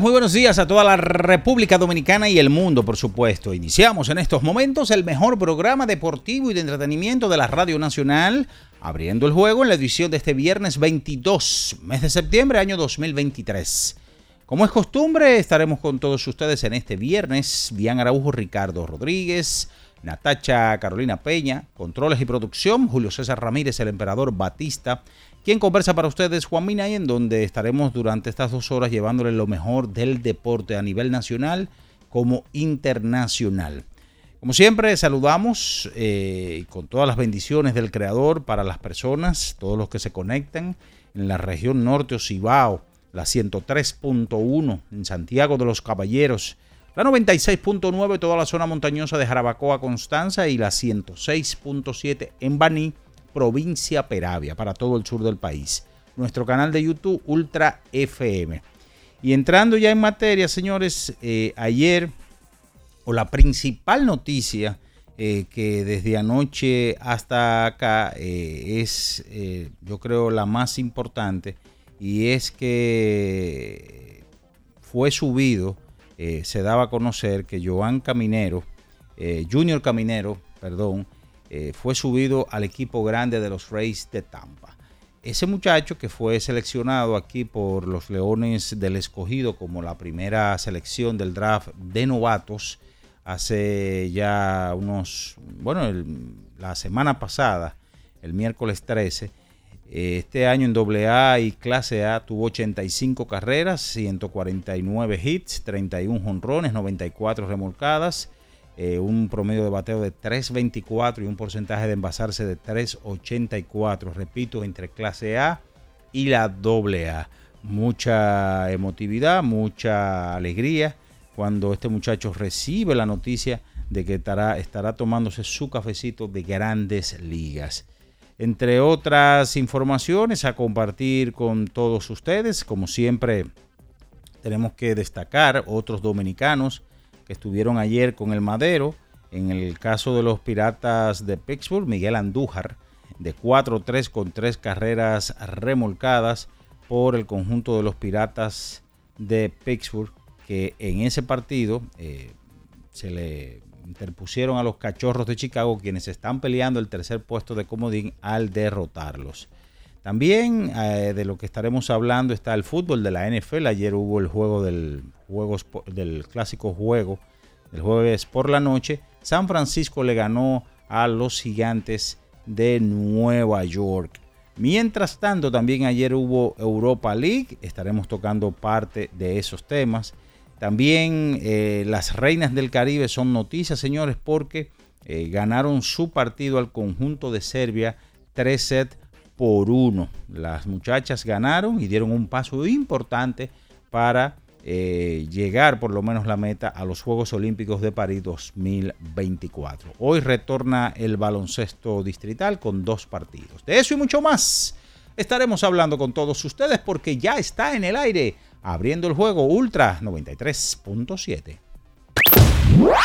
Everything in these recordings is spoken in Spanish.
Muy buenos días a toda la República Dominicana y el mundo, por supuesto. Iniciamos en estos momentos el mejor programa deportivo y de entretenimiento de la Radio Nacional, abriendo el juego en la edición de este viernes 22, mes de septiembre, año 2023. Como es costumbre, estaremos con todos ustedes en este viernes. Bian Araujo, Ricardo Rodríguez, Natacha Carolina Peña, controles y producción, Julio César Ramírez, el emperador Batista, quien conversa para ustedes, Juan Minay, en donde estaremos durante estas dos horas llevándole lo mejor del deporte a nivel nacional como internacional. Como siempre, saludamos eh, con todas las bendiciones del Creador para las personas, todos los que se conectan en la región norte o Cibao, la 103.1 en Santiago de los Caballeros, la 96.9 toda la zona montañosa de Jarabacoa, Constanza y la 106.7 en Baní, provincia Peravia, para todo el sur del país. Nuestro canal de YouTube Ultra FM. Y entrando ya en materia, señores, eh, ayer, o la principal noticia eh, que desde anoche hasta acá eh, es, yo creo, la más importante, y es que fue subido, se daba a conocer que Joan Caminero, Junior Caminero, perdón, eh, fue subido al equipo grande de los Rays de Tampa. Ese muchacho que fue seleccionado aquí por los Leones del Escogido como la primera selección del draft de novatos hace ya unos, bueno, la semana pasada, el miércoles 13, eh, este año en AA y clase A tuvo 85 carreras, 149 hits, 31 jonrones, 94 remolcadas, eh, un promedio de bateo de 3.24 y un porcentaje de envasarse de 3.84, repito, entre clase A y la AA. Mucha emotividad, mucha alegría cuando este muchacho recibe la noticia de que estará, estará tomándose su cafecito de grandes ligas. Entre otras informaciones a compartir con todos ustedes, como siempre tenemos que destacar otros dominicanos estuvieron ayer con el Madero. En el caso de los Piratas de Pittsburgh, Miguel Andújar, de 4-3 con tres carreras remolcadas por el conjunto de los Piratas de Pittsburgh, que en ese partido eh, se le interpusieron a los Cachorros de Chicago, quienes están peleando el tercer puesto de comodín al derrotarlos. También eh, de lo que estaremos hablando está el fútbol de la NFL. Ayer hubo el juego del, del clásico juego del jueves por la noche. San Francisco le ganó a los gigantes de Nueva York. Mientras tanto, también ayer hubo Europa League. Estaremos tocando parte de esos temas. También eh, las reinas del Caribe son noticias, señores, porque eh, ganaron su partido al conjunto de Serbia 3 sets por 1. Las muchachas ganaron y dieron un paso importante para eh, llegar por lo menos la meta a los Juegos Olímpicos de París 2024. Hoy retorna el baloncesto distrital con dos partidos. De eso y mucho más estaremos hablando con todos ustedes porque ya está en el aire, abriendo el juego Ultra 93.7.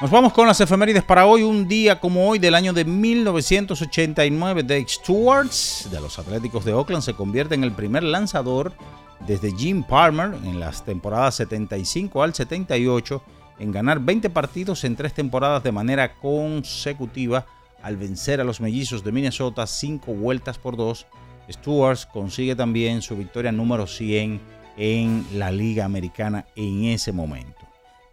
Nos vamos con las efemérides para hoy. Un día como hoy del año de 1989, Dave Stewarts de los Atléticos de Oakland se convierte en el primer lanzador desde Jim Palmer en las temporadas 75 al 78 en ganar 20 partidos en tres temporadas de manera consecutiva al vencer a los mellizos de Minnesota 5 vueltas por 2. Stewarts consigue también su victoria número 100 en la Liga Americana en ese momento.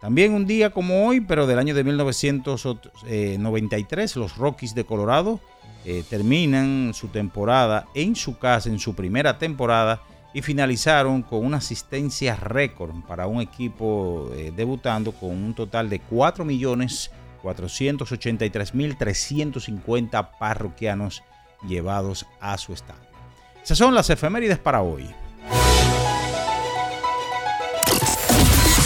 También un día como hoy, pero del año de 1993, los Rockies de Colorado eh, terminan su temporada en su casa, en su primera temporada, y finalizaron con una asistencia récord para un equipo eh, debutando con un total de 4.483.350 parroquianos llevados a su estadio. Esas son las efemérides para hoy.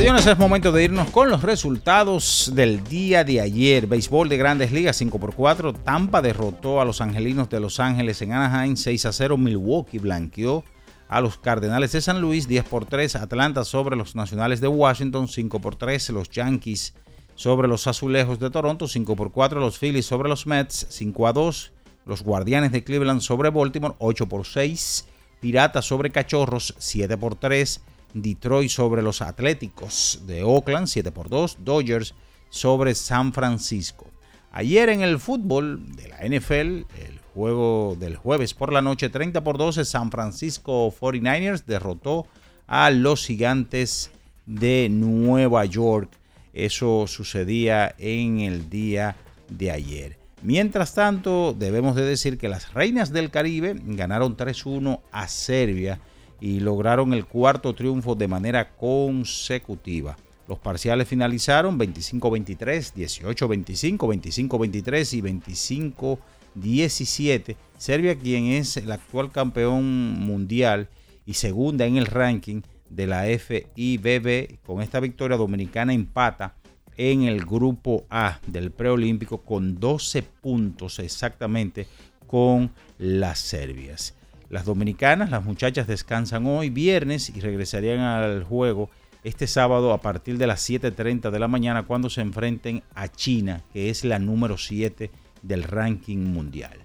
Señores, es momento de irnos con los resultados del día de ayer. Béisbol de Grandes Ligas 5 por 4. Tampa derrotó a los Angelinos de Los Ángeles en Anaheim 6 a 0. Milwaukee blanqueó a los Cardenales de San Luis 10 por 3. Atlanta sobre los Nacionales de Washington 5 por 3. Los Yankees sobre los Azulejos de Toronto 5 por 4. Los Phillies sobre los Mets 5 a 2. Los Guardianes de Cleveland sobre Baltimore 8 por 6. Piratas sobre Cachorros 7 por 3. Detroit sobre los Atléticos de Oakland, 7 por 2. Dodgers sobre San Francisco. Ayer en el fútbol de la NFL, el juego del jueves por la noche, 30 por 12, San Francisco 49ers derrotó a los gigantes de Nueva York. Eso sucedía en el día de ayer. Mientras tanto, debemos de decir que las Reinas del Caribe ganaron 3-1 a Serbia y lograron el cuarto triunfo de manera consecutiva. Los parciales finalizaron 25-23, 18-25, 25-23 y 25-17. Serbia, quien es el actual campeón mundial y segunda en el ranking de la FIBB, con esta victoria dominicana empata en el grupo A del preolímpico con 12 puntos exactamente con las serbias. Las dominicanas, las muchachas descansan hoy viernes y regresarían al juego este sábado a partir de las 7.30 de la mañana cuando se enfrenten a China, que es la número 7 del ranking mundial.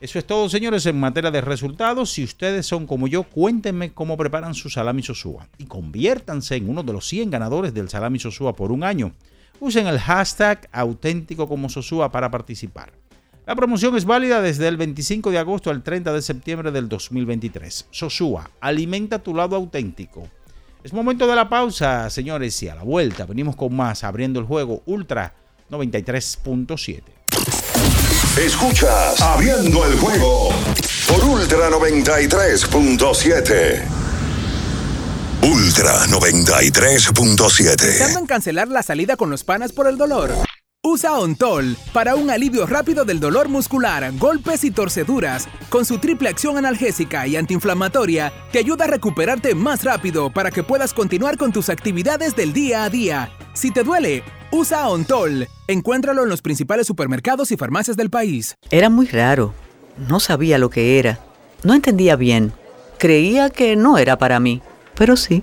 Eso es todo, señores, en materia de resultados. Si ustedes son como yo, cuéntenme cómo preparan su salami sosúa y conviértanse en uno de los 100 ganadores del salami sosúa por un año. Usen el hashtag auténtico como sosúa para participar. La promoción es válida desde el 25 de agosto al 30 de septiembre del 2023. Sosúa, alimenta tu lado auténtico. Es momento de la pausa, señores, y a la vuelta venimos con más abriendo el juego Ultra 93.7. Escuchas Abriendo el juego por Ultra 93.7. Ultra 93.7. Pensando en cancelar la salida con los panas por el dolor. Usa Ontol para un alivio rápido del dolor muscular, golpes y torceduras. Con su triple acción analgésica y antiinflamatoria, te ayuda a recuperarte más rápido para que puedas continuar con tus actividades del día a día. Si te duele, usa Ontol. Encuéntralo en los principales supermercados y farmacias del país. Era muy raro. No sabía lo que era. No entendía bien. Creía que no era para mí, pero sí.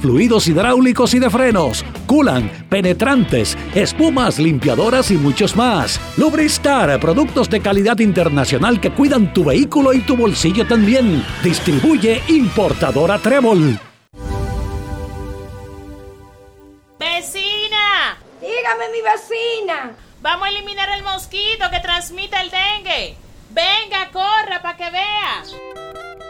fluidos hidráulicos y de frenos, culan, penetrantes, espumas, limpiadoras y muchos más. Lubristar, productos de calidad internacional que cuidan tu vehículo y tu bolsillo también. Distribuye importadora Trébol. ¡Vecina! Dígame, mi vecina. Vamos a eliminar el mosquito que transmite el dengue. Venga, corra para que vea.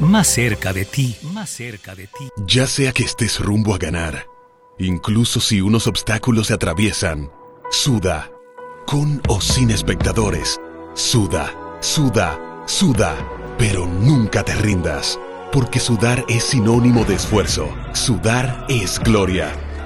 más cerca de ti, más cerca de ti. Ya sea que estés rumbo a ganar, incluso si unos obstáculos se atraviesan, suda, con o sin espectadores, suda, suda, suda, pero nunca te rindas, porque sudar es sinónimo de esfuerzo, sudar es gloria.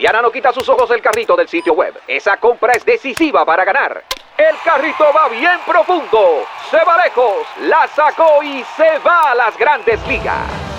Diana no quita sus ojos del carrito del sitio web. Esa compra es decisiva para ganar. El carrito va bien profundo, se va lejos, la sacó y se va a las grandes ligas.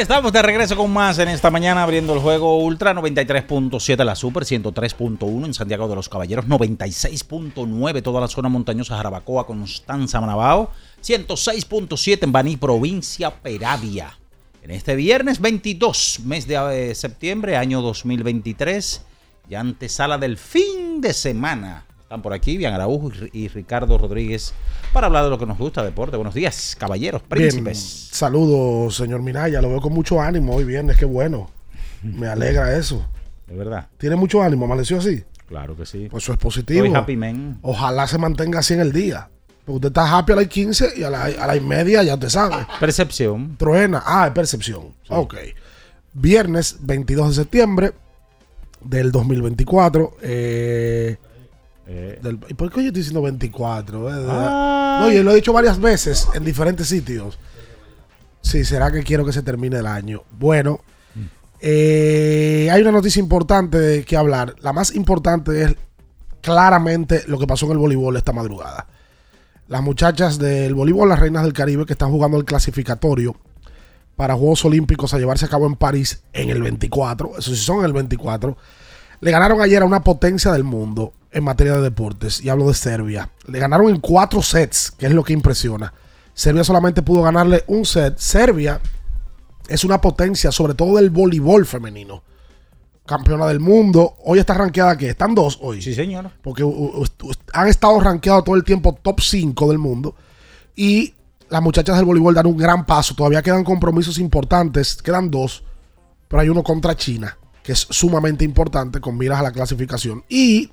Estamos de regreso con más en esta mañana abriendo el juego Ultra 93.7 la Super 103.1 en Santiago de los Caballeros 96.9 toda la zona montañosa Jarabacoa Constanza Manabao 106.7 en Baní provincia Peravia. En este viernes 22 mes de eh, septiembre año 2023 ya antesala del fin de semana. Están por aquí Bian Araujo y Ricardo Rodríguez para hablar de lo que nos gusta, deporte. Buenos días, caballeros, príncipes. Saludos, señor Minaya. Lo veo con mucho ánimo hoy viernes, qué bueno. Me alegra eso. De verdad. Tiene mucho ánimo, amaneció así. Claro que sí. Pues eso es positivo. Happy, man. Ojalá se mantenga así en el día. Porque usted está happy a las 15 y a las a las y media ya te sabe. Percepción. Truena. Ah, es percepción. Ok. Viernes 22 de septiembre del 2024. Eh, Eh, del- ¿Y por qué yo estoy diciendo 24? eh? Ay. No, yo lo he dicho varias veces en diferentes sitios. Sí, será que quiero que se termine el año. Bueno, eh, hay una noticia importante de que hablar. La más importante es claramente lo que pasó en el voleibol esta madrugada. Las muchachas del voleibol, las reinas del Caribe, que están jugando el clasificatorio para Juegos Olímpicos a llevarse a cabo en París en el 24. Eso sí son en el 24. Le ganaron ayer a una potencia del mundo en materia de deportes, y hablo de Serbia. Le ganaron en cuatro sets, que es lo que impresiona. Serbia solamente pudo ganarle un set. Serbia es una potencia, sobre todo del voleibol femenino. Campeona del mundo. Hoy está rankeada que están dos hoy. Sí, señor. Porque han estado rankeados todo el tiempo top 5 del mundo. Y las muchachas del voleibol dan un gran paso. Todavía quedan compromisos importantes. Quedan dos. Pero hay uno contra China, que es sumamente importante con miras a la clasificación. Y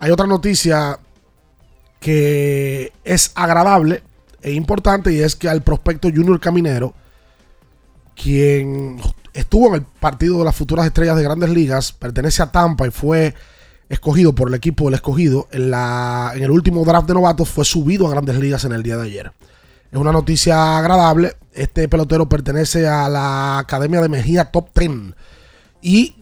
hay otra noticia que es agradable e importante y es que al prospecto Junior Caminero, quien estuvo en el partido de las futuras estrellas de grandes ligas, pertenece a Tampa y fue escogido por el equipo del escogido en, la, en el último draft de novatos, fue subido a grandes ligas en el día de ayer. Es una noticia agradable. Este pelotero pertenece a la Academia de Mejía Top 10. Y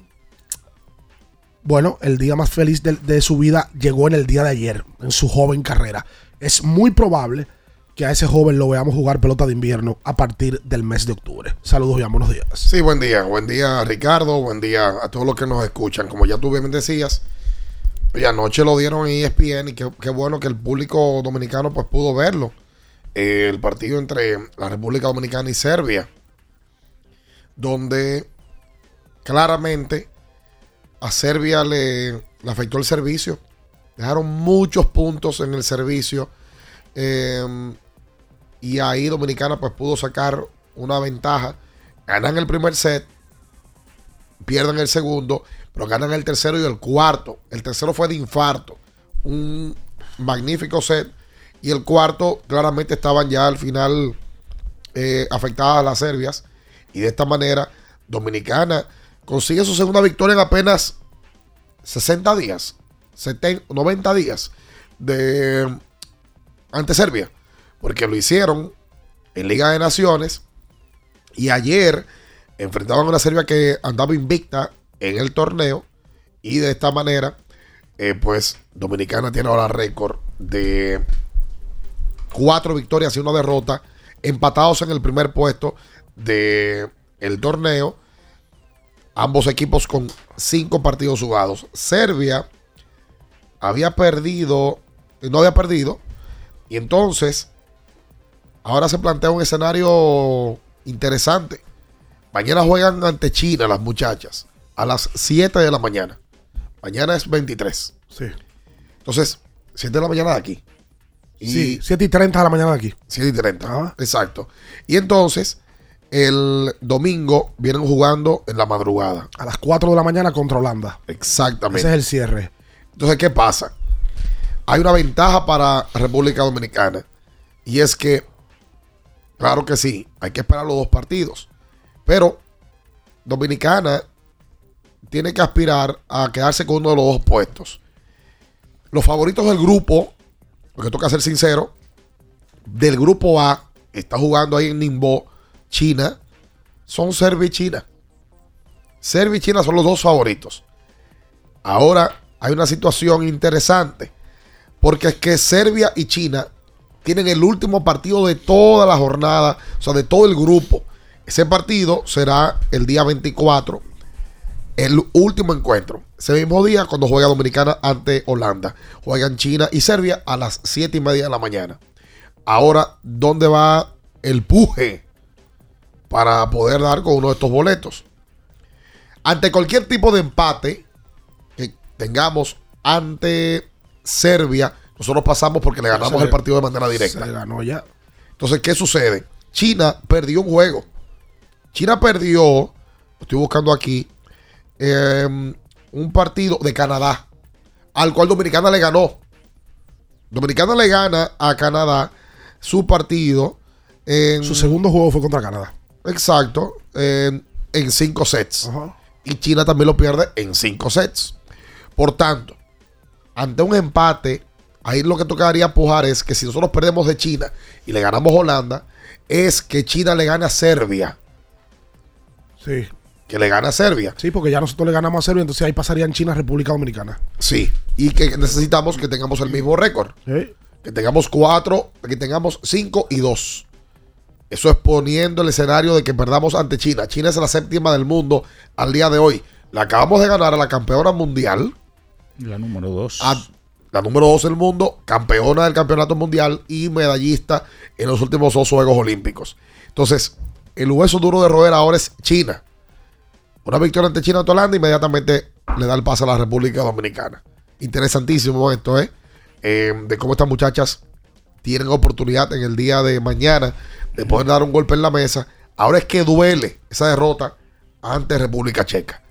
bueno, el día más feliz de, su vida llegó en el día de ayer, en su joven carrera. Es muy probable que a ese joven lo veamos jugar pelota de invierno a partir del mes de octubre. Saludos y buenos días. Sí, buen día. Buen día, Ricardo. Buen día a todos los que nos escuchan. Como ya tú bien decías, oye, anoche lo dieron en ESPN y qué, qué bueno que el público dominicano pues pudo verlo. Eh, el partido entre la República Dominicana y Serbia, donde claramente a Serbia le, afectó el servicio. Dejaron muchos puntos en el servicio. Eh, y ahí Dominicana pues pudo sacar una ventaja. Ganan el primer set, pierden el segundo, pero ganan el tercero y el cuarto. El tercero fue de infarto. Un magnífico set. Y el cuarto, claramente estaban ya al final eh, afectadas las serbias. Y de esta manera, Dominicana consigue su segunda victoria en apenas 60 días, 70, 90 días de ante Serbia, porque lo hicieron en Liga de Naciones y ayer enfrentaban a una Serbia que andaba invicta en el torneo y de esta manera, eh, pues Dominicana tiene ahora récord de cuatro victorias y una derrota, empatados en el primer puesto de el torneo. Ambos equipos con cinco partidos jugados. Serbia había perdido, no había perdido, y entonces ahora se plantea un escenario interesante. Mañana juegan ante China las muchachas a las 7 de la mañana. Mañana es 23. Sí. Entonces, 7 de la mañana de aquí. Y Sí, 7 y 30 de la mañana de aquí. 7 y 30. Exacto. Y entonces, el domingo vienen jugando en la madrugada. A las 4 de la mañana contra Holanda. Exactamente. Ese es el cierre. Entonces, ¿qué pasa? Hay una ventaja para República Dominicana. Y es que, claro que sí, hay que esperar los dos partidos. Pero Dominicana tiene que aspirar a quedarse con uno de los dos puestos. Los favoritos del grupo, porque toca ser sincero, del grupo A, está jugando ahí en Nimbo, China, son Serbia y China. Serbia y China son los dos favoritos. Ahora hay una situación interesante, porque es que Serbia y China tienen el último partido de toda la jornada, o sea, de todo el grupo. Ese partido será el día 24, el último encuentro. Ese mismo día, cuando juega Dominicana ante Holanda, juegan China y Serbia a las 7 y media de la mañana. Ahora, ¿dónde va el puje para poder dar con uno de estos boletos? Ante cualquier tipo de empate que tengamos ante Serbia, nosotros pasamos porque le ganamos Se- el partido de manera directa. Se ganó ya. Entonces, ¿qué sucede? China perdió un juego. China perdió, lo estoy buscando aquí, eh, un partido de Canadá, al cual Dominicana le ganó. Dominicana le gana a Canadá su partido. En, Su segundo juego fue contra Canadá. Exacto, en, en cinco sets. Y China también lo pierde en cinco sets. Por tanto, ante un empate, ahí lo que tocaría pujar es que si nosotros perdemos de China y le ganamos Holanda, es que China le gane a Serbia. Sí. Que le gane a Serbia. Sí, porque ya nosotros le ganamos a Serbia, entonces ahí pasarían China, República Dominicana. Sí. Y que necesitamos que tengamos el mismo récord. Sí. Que tengamos cuatro, que tengamos cinco y dos. Eso es poniendo el escenario de que perdamos ante China. China es la séptima del mundo al día de hoy. La acabamos de ganar a la campeona mundial. La número dos. a la número dos del mundo, campeona del campeonato mundial y medallista en los últimos dos Juegos Olímpicos. Entonces, el hueso duro de roer ahora es China. Una victoria ante China ante Holanda inmediatamente le da el paso a la República Dominicana. Interesantísimo esto, ¿eh? Eh, de cómo estas muchachas tienen oportunidad en el día de mañana de dar un golpe en la mesa. Ahora es que duele esa derrota ante República Checa.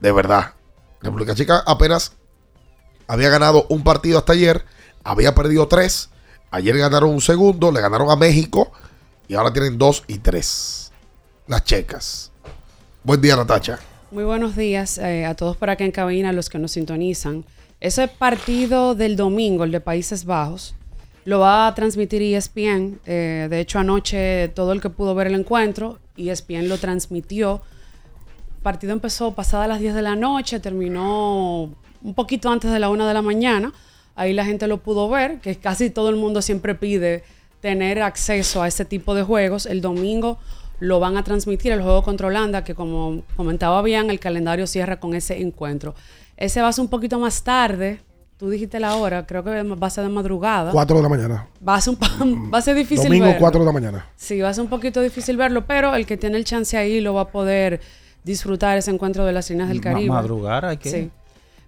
De verdad. República Checa apenas había ganado un partido hasta ayer, había perdido tres. Ayer ganaron un segundo, le ganaron a México y ahora tienen dos y tres. Las checas. Buen día, Natacha. Muy buenos días eh, a todos por acá en cabina, a los que nos sintonizan. Ese partido del domingo, el de Países Bajos, lo va a transmitir ESPN. Eh, de hecho, anoche todo el que pudo ver el encuentro, E ESPN lo transmitió. El partido empezó pasada las 10 de la noche, terminó un poquito antes de la 1 de la mañana. Ahí la gente lo pudo ver, que casi todo el mundo siempre pide tener acceso a ese tipo de juegos. El domingo lo van a transmitir el juego contra Holanda, que como comentaba bien, el calendario cierra con ese encuentro. Ese va a ser un poquito más tarde. Tú dijiste la hora, creo que va a ser de madrugada. 4 de la mañana. Va a ser, un, va a ser difícil Domingo verlo. 4 de la mañana. Sí, va a ser un poquito difícil verlo, pero el que tiene el chance ahí lo va a poder disfrutar ese encuentro de las Reinas del Ma- Caribe. madrugar hay que- Sí.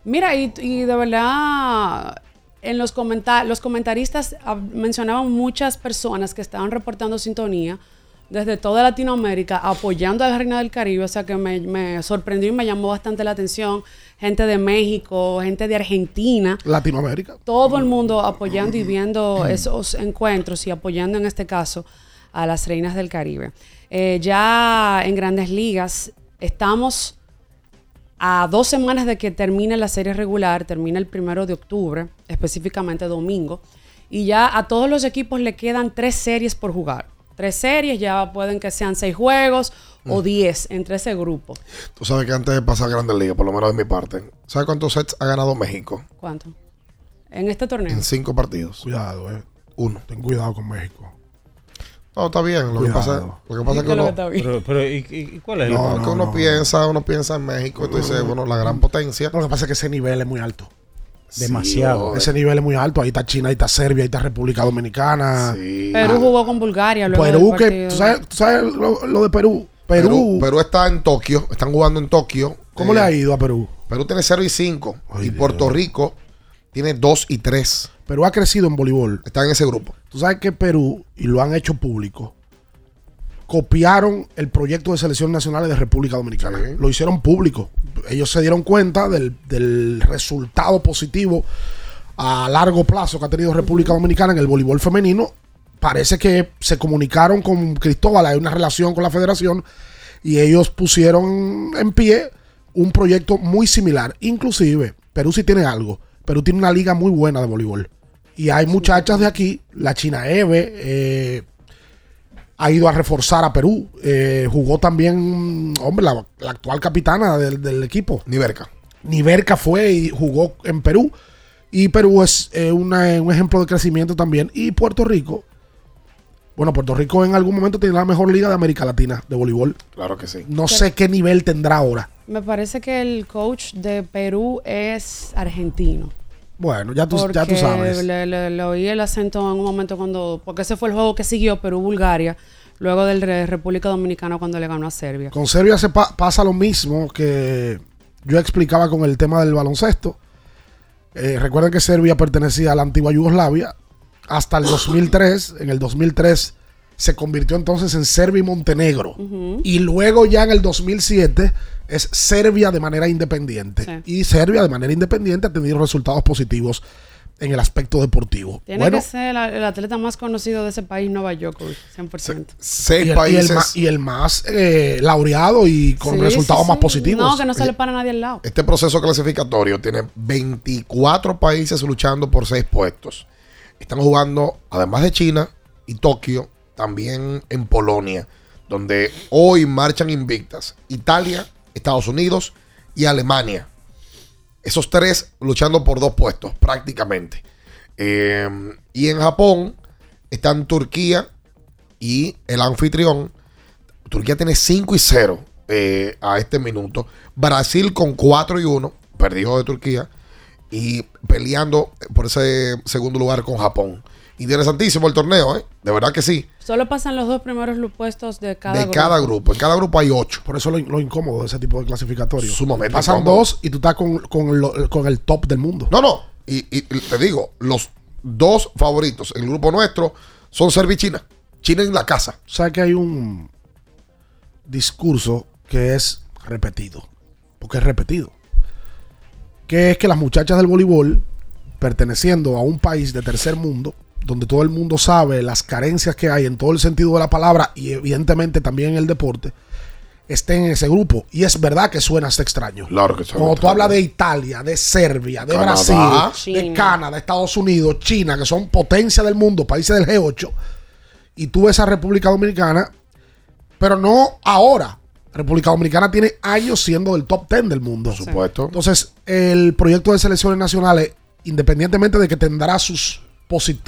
Mira, y, y de verdad, en los, comenta- los comentaristas ah, mencionaban muchas personas que estaban reportando sintonía desde toda Latinoamérica apoyando a la Reina del Caribe, o sea que me, me sorprendió y me llamó bastante la atención. Gente de México, gente de Argentina Latinoamérica. todo el mundo apoyando y viendo esos encuentros y apoyando en este caso a las reinas del Caribe. Eh, ya en grandes ligas estamos a dos semanas de que termine la serie regular, termina el primero de octubre, específicamente domingo, y ya a todos los equipos le quedan tres series por jugar. Tres series, ya pueden que sean seis juegos o diez entre ese grupo. Tú sabes que antes de pasar a Grandes Ligas, por lo menos de mi parte, ¿sabes cuántos sets ha ganado México? ¿Cuánto? En este torneo. En cinco partidos. Cuidado, eh. Uno. Ten cuidado con México. No, está bien. Lo que pasa, Cuidado. lo que pasa es que ¿Qué es lo uno, que está bien? Pero, pero ¿y, y- y cuál es el no, que uno piensa, uno piensa en México, y tú dices, bueno, la gran potencia. Lo que pasa es que ese nivel es muy alto. Demasiado. Ese nivel es muy alto. Ahí está China, ahí está Serbia, ahí está República Dominicana. Perú jugó con Bulgaria luego Perú, que tú sabes, tú sabes lo, lo de Perú. Perú, Perú, Perú está en Tokio, están jugando en Tokio. ¿cómo Eh, le ha ido a Perú? Perú tiene 0 y 5 y Puerto Rico tiene 2 y 3. Perú ha crecido en voleibol. Está en ese grupo. Tú sabes que Perú, y lo han hecho público, copiaron el proyecto de selección nacionales de República Dominicana. Lo hicieron público. Ellos se dieron cuenta del, del resultado positivo a largo plazo que ha tenido República Dominicana en el voleibol femenino. Parece que se comunicaron con Cristóbal, hay una relación con la federación y ellos pusieron en pie un proyecto muy similar. Inclusive, Perú sí tiene algo. Perú tiene una liga muy buena de voleibol. Y hay muchachas de aquí, la China Eve, eh, ha ido a reforzar a Perú. Eh, jugó también, hombre, la, la actual capitana del, del equipo. Niverca. Niverca fue y jugó en Perú. Y Perú es eh, una- un ejemplo de crecimiento también. Y Puerto Rico. Bueno, Puerto Rico en algún momento tiene la mejor liga de América Latina de voleibol. Claro que sí. No sé qué nivel tendrá ahora. Me parece que el coach de Perú es argentino. Bueno, ya tú, ya tú sabes. Le, le- le oí el acento en un momento cuando. Porque ese fue el juego que siguió Perú-Bulgaria. Luego del de República Dominicana cuando le ganó a Serbia. Con Serbia se pa- pasa lo mismo que yo explicaba con el tema del baloncesto. Eh, recuerden que Serbia pertenecía a la antigua Yugoslavia hasta el 2003. En el 2003 se convirtió entonces en Serbia y Montenegro. Y luego ya en el 2007 es Serbia de manera independiente. Sí. Y Serbia de manera independiente ha tenido resultados positivos en el aspecto deportivo. Tiene bueno, que ser el, el atleta más conocido de ese país, Novak Djokovic, 100%. Seis y el, y el países. y el más eh, laureado y con Sí, resultados sí, más positivos. No, que no se le para nadie al lado. Este proceso clasificatorio tiene 24 países luchando por 6 puestos. Están jugando, además de China y Tokio, también en Polonia, donde hoy marchan invictas Italia, Estados Unidos y Alemania. Esos tres luchando por dos puestos, prácticamente. Eh, y en Japón están Turquía y el anfitrión. Turquía tiene 5 y 0 eh, a este minuto. Brasil con 4 y 1, perdió de Turquía. Y peleando por ese segundo lugar con Japón. Interesantísimo el torneo, ¿eh? De verdad que sí. Solo pasan los dos primeros puestos de cada de grupo. cada grupo. En cada grupo hay 8. Por eso lo, lo incómodo de ese tipo de clasificatorio. Sumamente Pasan incómodo. dos y tú estás con, con lo- con el top del mundo. No, no. Y, y te digo, los dos favoritos en el grupo nuestro son Serbia y China. China en la casa. O sea que hay un discurso que es repetido. Porque es repetido. Que es que las muchachas del voleibol, perteneciendo a un país de tercer mundo, donde todo el mundo sabe las carencias que hay en todo el sentido de la palabra y evidentemente también en el deporte, estén en ese grupo. Y es verdad que suena hasta extraño. Claro que suena Cuando tú hablas de Italia, de Serbia, de Canadá. Brasil, de. Canadá, Estados Unidos, China, que son potencia del mundo, países del G8, y tú ves a República Dominicana, pero no ahora. República Dominicana tiene años siendo del top 10 del mundo. Por supuesto. Entonces, el proyecto de selecciones nacionales, independientemente de que tendrá sus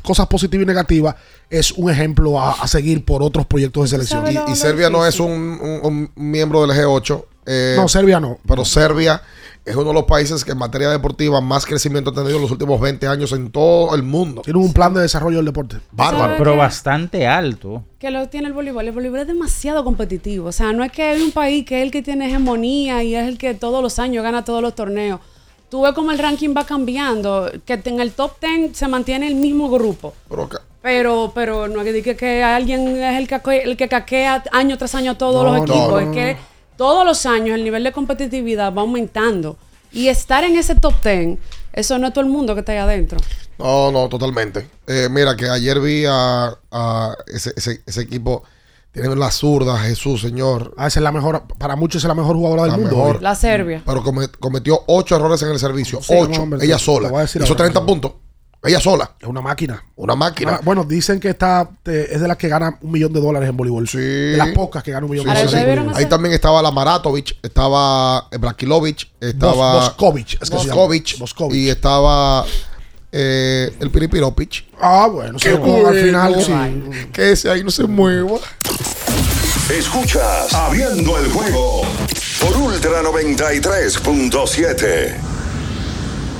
cosas positivas y negativas, es un ejemplo a, a seguir por otros proyectos de selección. ¿Sabe Y, Serbia no es un- un miembro del G8. eh, No, Serbia no. Pero Serbia es uno de los países que en materia deportiva más crecimiento ha tenido en los últimos 20 años en todo el mundo. Tiene un plan de desarrollo del deporte. Bárbaro. ¿Sabe Pero bastante alto. que lo tiene el voleibol. El voleibol es demasiado competitivo. O sea, no es que hay un país que es el que tiene hegemonía y es el que todos los años gana todos los torneos. Tú ves como el ranking va cambiando, que en el top 10 se mantiene el mismo grupo. Pero Pero, pero no es que que alguien es el que, caque- el que caquea año tras año todos No, los equipos. no, es no. que todos los años el nivel de competitividad va aumentando. Y estar en ese top 10, eso no es todo el mundo que está ahí adentro. No, no, totalmente. Eh, mira, que ayer vi a, a ese, ese- ese equipo. Tienen la zurda, Jesús, señor. Ah, esa es la mejor, para muchos es la mejor jugadora del La mundo. mejor. La Serbia. Pero come- cometió ocho errores en el servicio. Sí, ocho. ella sola. Hizo ahora, 30 sí. puntos. Ella sola. Es una máquina. Una máquina. Ah, bueno, dicen que está te- es de las que gana un millón de dólares en voleibol. Sí. De las pocas que ganan un millón Sí, de sí, dólares. sí. ¿ustedes vieron Ahí también estaba la Maratovich, estaba Brakilovic, estaba Bos- Boscovich, es que y estaba eh, el Piripiropic. Ah, bueno, Qué como al final bueno. sí. Que ese ahí no se mueva. Escuchas Abriendo el juego por Ultra 93.7.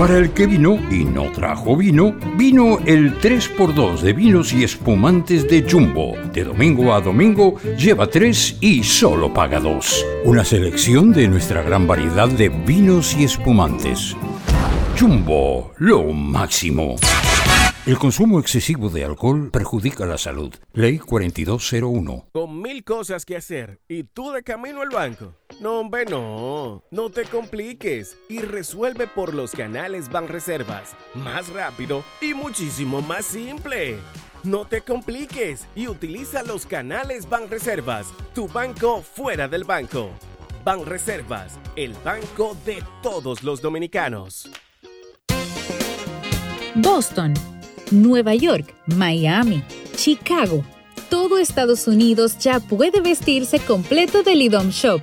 Para el que vino y no trajo vino, vino el 3x2 de vinos y espumantes de Jumbo. De domingo a domingo, lleva 3 y solo paga 2. Una selección de nuestra gran variedad de vinos y espumantes. Jumbo, lo máximo. El consumo excesivo de alcohol perjudica la salud. Ley 4201. Con mil cosas que hacer y tú de camino al banco. No, hombre, no. No te compliques y resuelve por los canales Banreservas. Más rápido y muchísimo más simple. No te compliques y utiliza los canales Banreservas, tu banco fuera del banco. Banreservas, el banco de todos los dominicanos. Boston, Nueva York, Miami, Chicago. Todo Estados Unidos ya puede vestirse completo del IDOM Shop.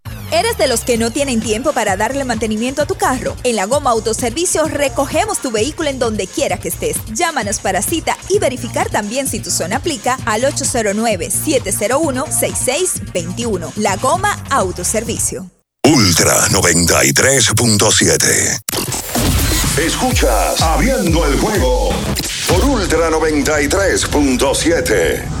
¿Eres de los que no tienen tiempo para darle mantenimiento a tu carro? En la Goma Autoservicio recogemos tu vehículo en donde quiera que estés. Llámanos para cita y verificar también si tu zona aplica al 809-701-6621. La Goma Autoservicio. Ultra 93.7. Escuchas Abriendo el juego por Ultra 93.7.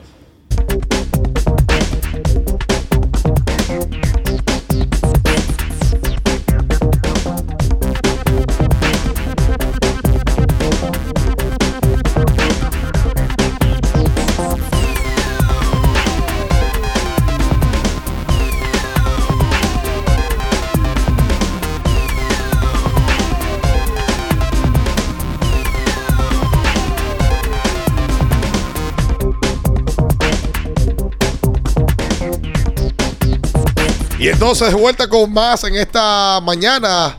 Entonces de vuelta con más en esta mañana,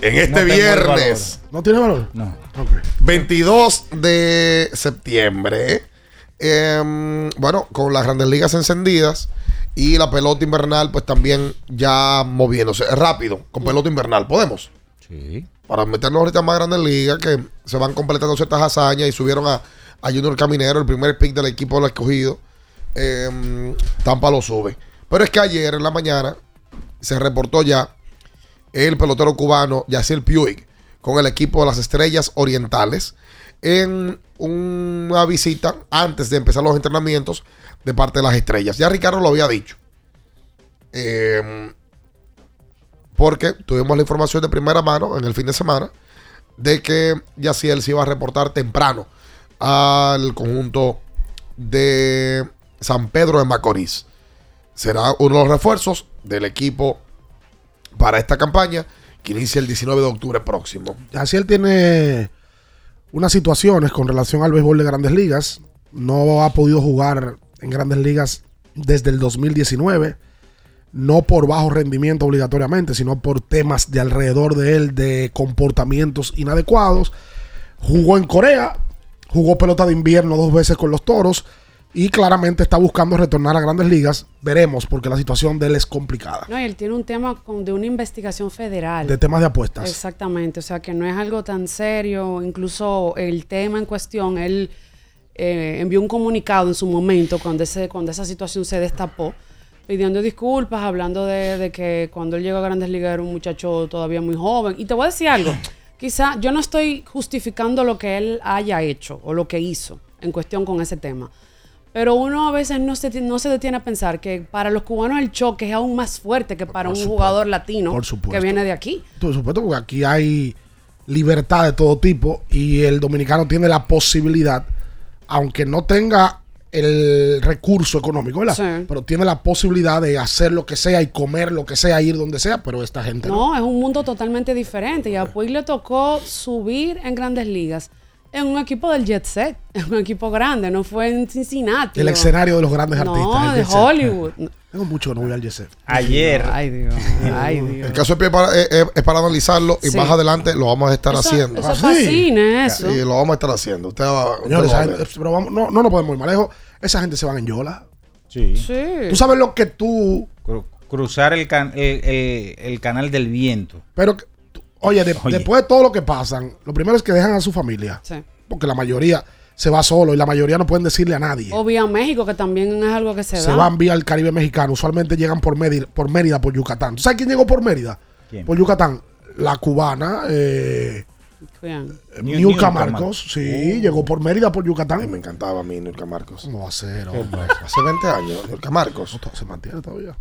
en este No viernes. ¿No tiene valor? No. 22 de septiembre. Em, bueno, con las grandes ligas encendidas y la pelota invernal, pues también ya moviéndose rápido con pelota invernal. ¿Podemos? Sí. Para meternos ahorita más grandes ligas, que se van completando ciertas hazañas y subieron a, a Junior Caminero, el primer pick del equipo del escogido. Em, Tampa lo sube. Pero es que ayer en la mañana se reportó ya el pelotero cubano Yaciel Puig con el equipo de las Estrellas Orientales en una visita antes de empezar los entrenamientos de parte de las Estrellas. Ya Ricardo lo había dicho. Em, porque tuvimos la información de primera mano en el fin de semana de que Yaciel se iba a reportar temprano al conjunto de San Pedro de Macorís. Será uno de los refuerzos del equipo para esta campaña que inicia el 19 de octubre próximo. Así él tiene unas situaciones con relación al béisbol de grandes ligas. No ha podido jugar en grandes ligas desde el 2019. No por bajo rendimiento obligatoriamente, sino por temas de alrededor de él de comportamientos inadecuados. Jugó en Corea, jugó pelota de invierno dos veces con los toros y claramente está buscando retornar a grandes ligas. Veremos, porque la situación de él es complicada. No, y él tiene un tema con- de una investigación federal. De temas de apuestas. Exactamente, o sea que no es algo tan serio. Incluso el tema en cuestión, él eh, envió un comunicado en su momento cuando, ese, cuando esa situación se destapó, pidiendo disculpas, hablando de, de que cuando él llegó a Grandes Ligas era un muchacho todavía muy joven. Y te voy a decir algo, quizá yo no estoy justificando lo que él haya hecho o lo que hizo en cuestión con ese tema. Pero uno a veces no se, no se detiene a pensar que para los cubanos el choque es aún más fuerte que para un jugador latino Por que viene de aquí. Por supuesto, porque aquí hay libertad de todo tipo y el dominicano tiene la posibilidad, aunque no tenga el recurso económico, ¿verdad? Sí. Pero tiene la posibilidad de hacer lo que sea y comer lo que sea, ir donde sea, pero esta gente no. No, es un mundo totalmente diferente. Y a Puig le tocó subir en grandes ligas en un equipo del Jet Set, en un equipo grande, no fue en Cincinnati. El o- escenario de los grandes artistas. No, el de Set. Hollywood. Tengo mucho que no voy al Jet Set. Ayer. Ay, Dios. Ay, Dios. El caso es para, es- es- es para analizarlo y Sí. más adelante lo vamos a estar Eso- haciendo. eso fascina, eso. Sí, lo vamos a estar haciendo. Usted va, usted Señores, va gente- pero vamos- no, no nos podemos ir más lejos. Esa gente se van en Yola. Sí. Tú sabes lo que tú. Cru- Cruzar el, can- el, el- el canal del viento. Pero, oye, de- Oye. después de todo lo que pasan, lo primero es que dejan a su familia. Sí. Porque la mayoría se va solo y la mayoría no pueden decirle a nadie. O vía México, que también es algo que se, se da. van vía el Caribe mexicano. Usualmente llegan por Mérida, por Mérida, por Yucatán. ¿Tú sabes quién llegó por Mérida? ¿Quién? Por Yucatán. La cubana, eh, Cuidan. Niu- Niurka Niurka Marcos. Sí, llegó por Mérida, por Yucatán. Me encantaba a mí, Nurka Marcos. ¿Cómo va a ser, hombre? Hace 20 años, Nurka Marcos. Se mantiene todavía.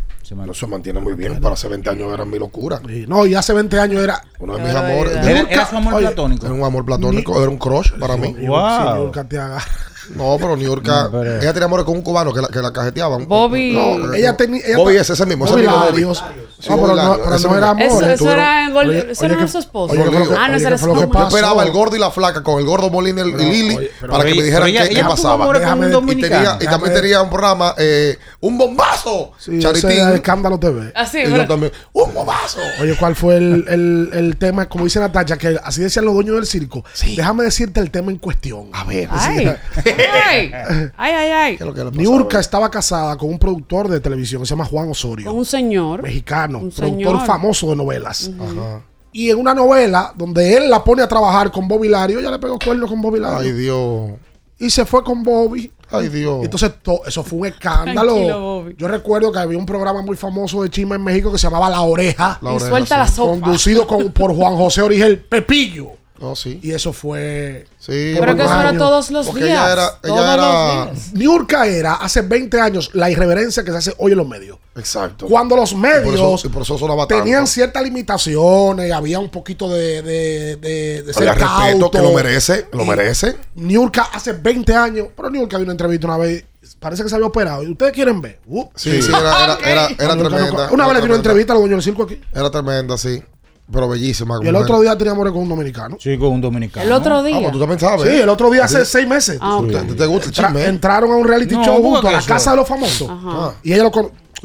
No se mantiene muy bien. Para hace 20 años era mi locura. Sí, No, y hace 20 años era. Uno de mis amores. Era, era su amor Oye, platónico. Era un amor platónico, era un crush para mí. Wow. Sí, Niurka te agarra. No, pero Niurka, No, pero- ella tenía amores con un cubano que la, que la cajeteaban. Bobby. No, Ella tenía. Bobby es ese mismo, ese Bobby mismo Bobby. Larios. Sí, No, pero no, pero ese no era mismo. amor. Eso, eso era, en Gol- Oye, eso oye, era que- su esposo. oye, ¿qué fue lo que- ah, no, ese ¿qué era su Yo pasó? esperaba el gordo y la flaca con el gordo Molina y el Lili para que me dijeran ella- qué, ella pasaba. Déjame y tenía, también tenía un programa, eh, un bombazo, Sí, ese Charitín. era el escándalo TV. Así, y yo ¿verdad? también, un bombazo. Oye, ¿cuál fue el, el, el tema? Como dice Natacha, que así decían los dueños del circo. Déjame decirte el tema en cuestión. A ver, Ay. Ay, ay, ay. ¿qué es lo que le pasaba? Niurka estaba casada con un productor de televisión que se llama Juan Osorio. Con un señor. mexicano, Un productor señor. famoso de novelas. Ajá. Y en una novela donde él la pone a trabajar con Bobby Lario, ella le pegó cuerno con Bobby Lario. Ay, Dios. y se fue con Bobby. Ay, Dios. Entonces, to- eso fue un escándalo. Yo recuerdo que había un programa muy famoso de chisme en México que se llamaba La Oreja, La y oreja, suelta sí. la sopa. conducido con- por Juan José Origel Pepillo. No, sí. Y eso fue. Sí, Pero que eso era todos los Porque días. ella era- ella todos era- los días. Niurka era hace 20 años la irreverencia que se hace hoy en los medios. Exacto. Cuando los Y por eso- medios y por eso sonaba tanto. tenían ciertas limitaciones, había un poquito de, de, de, de ser Había respeto, que lo merece, lo merece. Niurka hace 20 años, pero Niurka dio una entrevista una vez, parece que se había operado. ¿Y ustedes quieren ver? Uh, Sí, sí, era, era, era, era Niurka no- tremenda. Una vez le dio una entrevista a los dueños del circo aquí. Era tremenda, sí. Pero bellísima. Y el otro día tenía amor con un dominicano. Sí, con un dominicano. El otro Ah, día. pues tú también sabes. Sí, el otro día hace Sí. seis meses. Ah. ¿Te, te gusta el Entra- chisme? entraron a un reality No, show ¿cómo junto a la casa de los famosos. Ajá. Y ella lo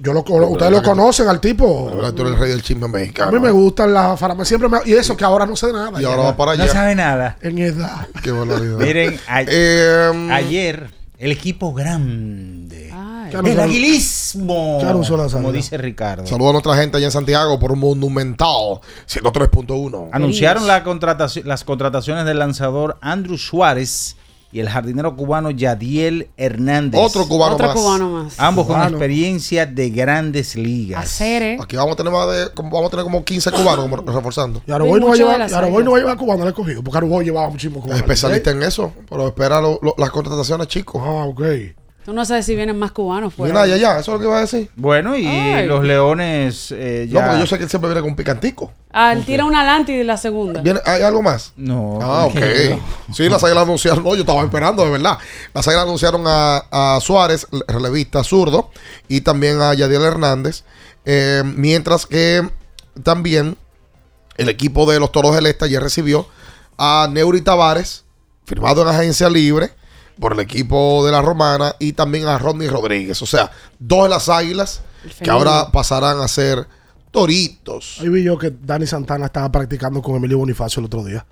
yo lo, ustedes lo conocen al tipo. Tú eres el rey del chisme A mexicano. mí me gustan las farmacias. Siempre me, y eso que ahora no sé nada. Y ahora va para No allá. sabe nada. En edad. Qué barbaridad. Miren, a- Eh, ayer el equipo grande. Ay. El aguilismo. Como dice Ricardo. Saludos a nuestra gente allá en Santiago por un monumental 103.1. Anunciaron la contrataci- las contrataciones del lanzador Andrew Suárez y el jardinero cubano Yadiel Hernández. Otro cubano Otro más. cubano más. Ambos con experiencia de grandes ligas. Hacer, ¿eh? Aquí vamos a tener más de, como, vamos a tener como 15 cubanos como reforzando. Y Aroboy no va a llevar, y Aroboy no va a llevar cubano, le he cogido. Porque Aroboy llevaba muchísimo cubano. Especialista en eso, pero espera lo- lo- las contrataciones, chicos. Ah, ok. Tú no sabes si vienen más cubanos fuera. Mira, ya, ya, eso es lo que iba a decir. Bueno, y Ay. los leones eh, No, porque yo sé que él siempre viene con un picantico. Ah, él tira una adelante y la segunda. ¿Viene, ¿Hay algo más? No. Ah, ok. tranquilo. Sí, las águilas anunciaron. No, yo estaba esperando, de verdad. Las águilas anunciaron a, a Suárez, relevista zurdo, y también a Yadiel Hernández. eh, mientras que también el equipo de los Toros del Este ayer recibió a Neuri Tavares, firmado en agencia libre por el equipo de la Romana, y también a Rodney Rodríguez. O sea, dos de las águilas que ahora pasarán a ser Toritos. Ahí vi yo que Dani Santana estaba practicando con Emilio Bonifacio el otro día.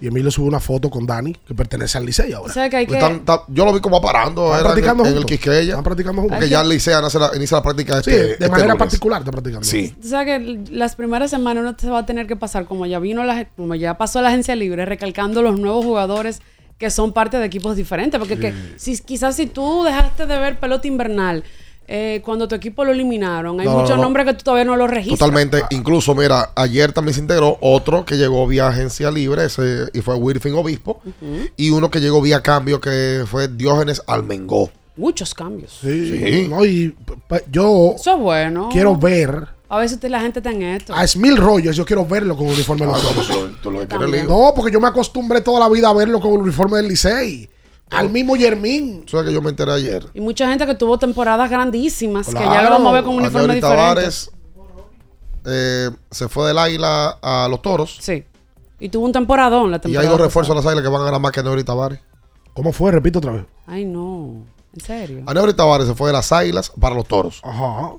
Y Emilio subió una foto con Dani, que pertenece al Licey O ahora. sea que hay que... Están- están- yo lo vi como parando Están era en, practicando en el. Quisqueya. Están practicando juntos. Porque ya el Licea inicia la, práctica Sí, este, de este manera lunes. particular está practicando. Sí. O sea que las primeras semanas uno se va a tener que pasar, como ya vino la, como ya pasó la agencia libre, recalcando los nuevos jugadores que son parte de equipos diferentes. Porque que si, quizás si tú dejaste de ver pelota invernal eh, cuando tu equipo lo eliminaron, hay No, muchos no. nombres que tú todavía no los registras. Totalmente. Incluso, mira, ayer también se integró otro que llegó vía agencia libre ese, y fue Wirfing Obispo. Y uno que llegó vía cambio que fue Diógenes Almengó. Muchos cambios. Sí. No, y yo Eso es bueno. quiero ver A veces la gente está en esto. a Smil Rogers, yo quiero verlo con el uniforme de los quieres lío. No, porque yo me acostumbré toda la vida a verlo con el uniforme del Licey. Al mismo Yermín. ¿Sabes que yo me enteré ayer? Y mucha gente que tuvo temporadas grandísimas, que ya lo vamos a ver con un uniforme diferente. Tavares eh, se fue del Águila a los Toros. Sí. Y tuvo un temporadón la Y temporada. hay dos refuerzos a las Águilas que van a ganar más que Aneuri Tavares. ¿Cómo fue? Repito otra vez. Ay, no. ¿En serio? Aneuri Tavares se fue de las Águilas para los Toros. Ajá.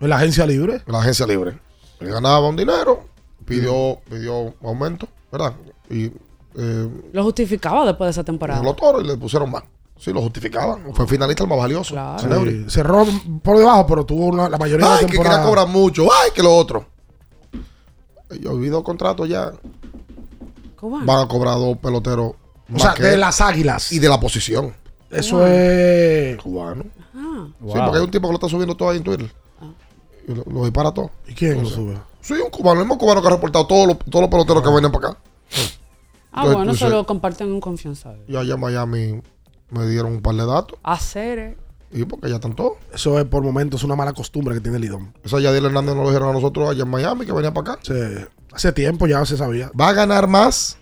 ¿En la agencia libre? En la agencia libre. Él ganaba un dinero, pidió, pidió aumento, ¿verdad? Y eh, Lo justificaba después de esa temporada. los Toros y le pusieron más. Sí, lo justificaban. Fue finalista el más valioso. Aneuri. Sí, cerró por debajo, pero tuvo una- la mayoría de Ay, la que quería temporada. cobrar mucho. Ay, que lo otro. Yo olvido contrato ya. Cubano. Van a cobrar dos peloteros. O sea, de él. las águilas. Y de la posición. Eso es. Cubano. Ah. Sí, porque hay un tipo que lo está subiendo todo ahí en Twitter. Lo, lo dispara todo. ¿Y quién lo sube? Sí, un cubano. El mismo cubano que ha reportado todos los, todos los peloteros que vienen para acá. Ah, Entonces, bueno, se lo comparten en confianza. Y allá en Miami me dieron un par de datos. Hacer. Y porque ya están todos. Eso es por momentos una mala costumbre que tiene Lidón. Eso ya Yadiel Hernández nos lo dijeron a nosotros allá en Miami, que venía para acá. Sí. Hace tiempo ya se sabía. Va a ganar más.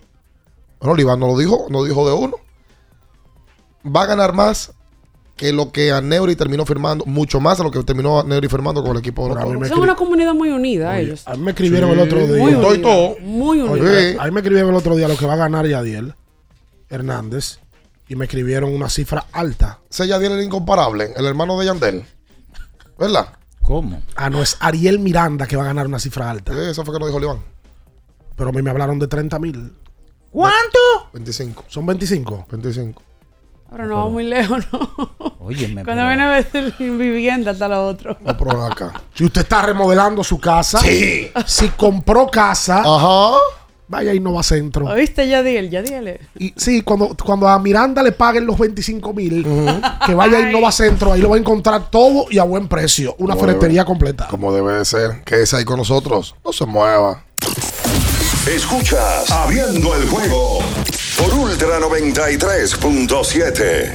Bueno, Oliván no lo dijo, no dijo de uno. Va a ganar más que lo que Aneuri terminó firmando, mucho más de lo que terminó Aneuri firmando con el equipo de los Toros. Son una comunidad muy unida ellos. A mí me escribieron Sí, el otro día. Muy unida. todo. Muy unida. Oye, a mí me escribieron el otro día lo que va a ganar Yadiel Hernández. Y me escribieron una cifra alta. Ese Yadiel era incomparable, el hermano de Yandel. ¿Verdad? ¿Cómo? Ah, no, es Ariel Miranda que va a ganar una cifra alta. Sí, eso fue que nos dijo Oliván. Pero a mí me hablaron de 30 mil. ¿Cuánto? 25. ¿Son 25? 25. Ahora no vamos muy lejos, ¿no? Óyeme, Cuando viene a ver vivienda está lo otro. No, pero acá. Si usted está remodelando su casa, Sí. si compró casa, Ajá. vaya a Innova Centro. ¿Oíste, Yadiel? Yadiel. Y sí, cuando, cuando a Miranda le paguen los 25 mil, que vaya a Innova Centro, ahí lo va a encontrar todo y a buen precio. Una Como ferretería debe- completa. Como debe de ser. Que es ahí con nosotros. No se mueva. Escuchas Abriendo el juego Ultra 93.7.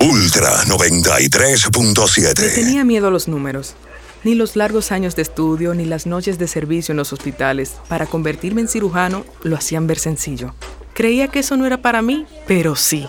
Ultra Le 93.7. tenía miedo a los números. Ni los largos años de estudio ni las noches de servicio en los hospitales para convertirme en cirujano lo hacían ver sencillo. Creía que eso no era para mí, pero sí.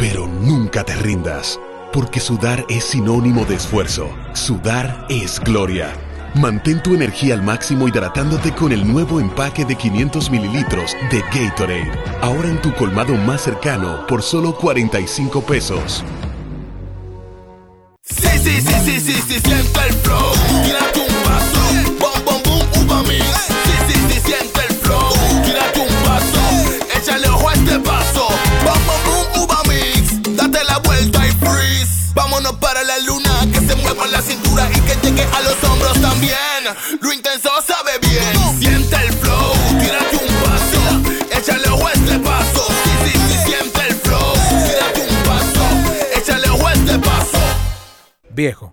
pero nunca te rindas, porque sudar es sinónimo de esfuerzo, sudar es gloria. Mantén tu energía al máximo hidratándote con el nuevo empaque de 500 mililitros de Gatorade, ahora en tu colmado más cercano por solo 45 pesos. Sí, sí, sí, sí, sí, siente el flow. Tírate un paso. Bom, bom, boom, uva. Sí, sí, sí, siente el flow. Tírate un paso. Échale ojo a este paso. Date la vuelta y freeze. Vámonos para la luna. Que se mueva la cintura y que llegue a los hombros también. Lo intenso sabe bien. Siente el flow. Tírate un paso. Échale a este paso. Sí, sí, sí, siente el flow. Tírate un paso. Échale a este paso. Viejo,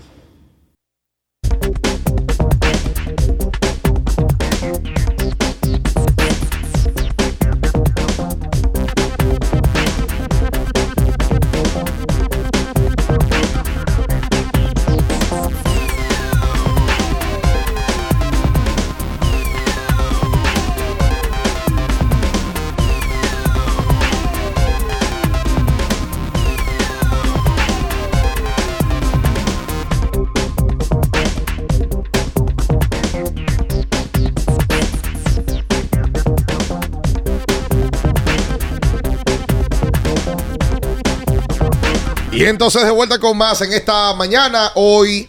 Entonces de vuelta con más en esta mañana, hoy,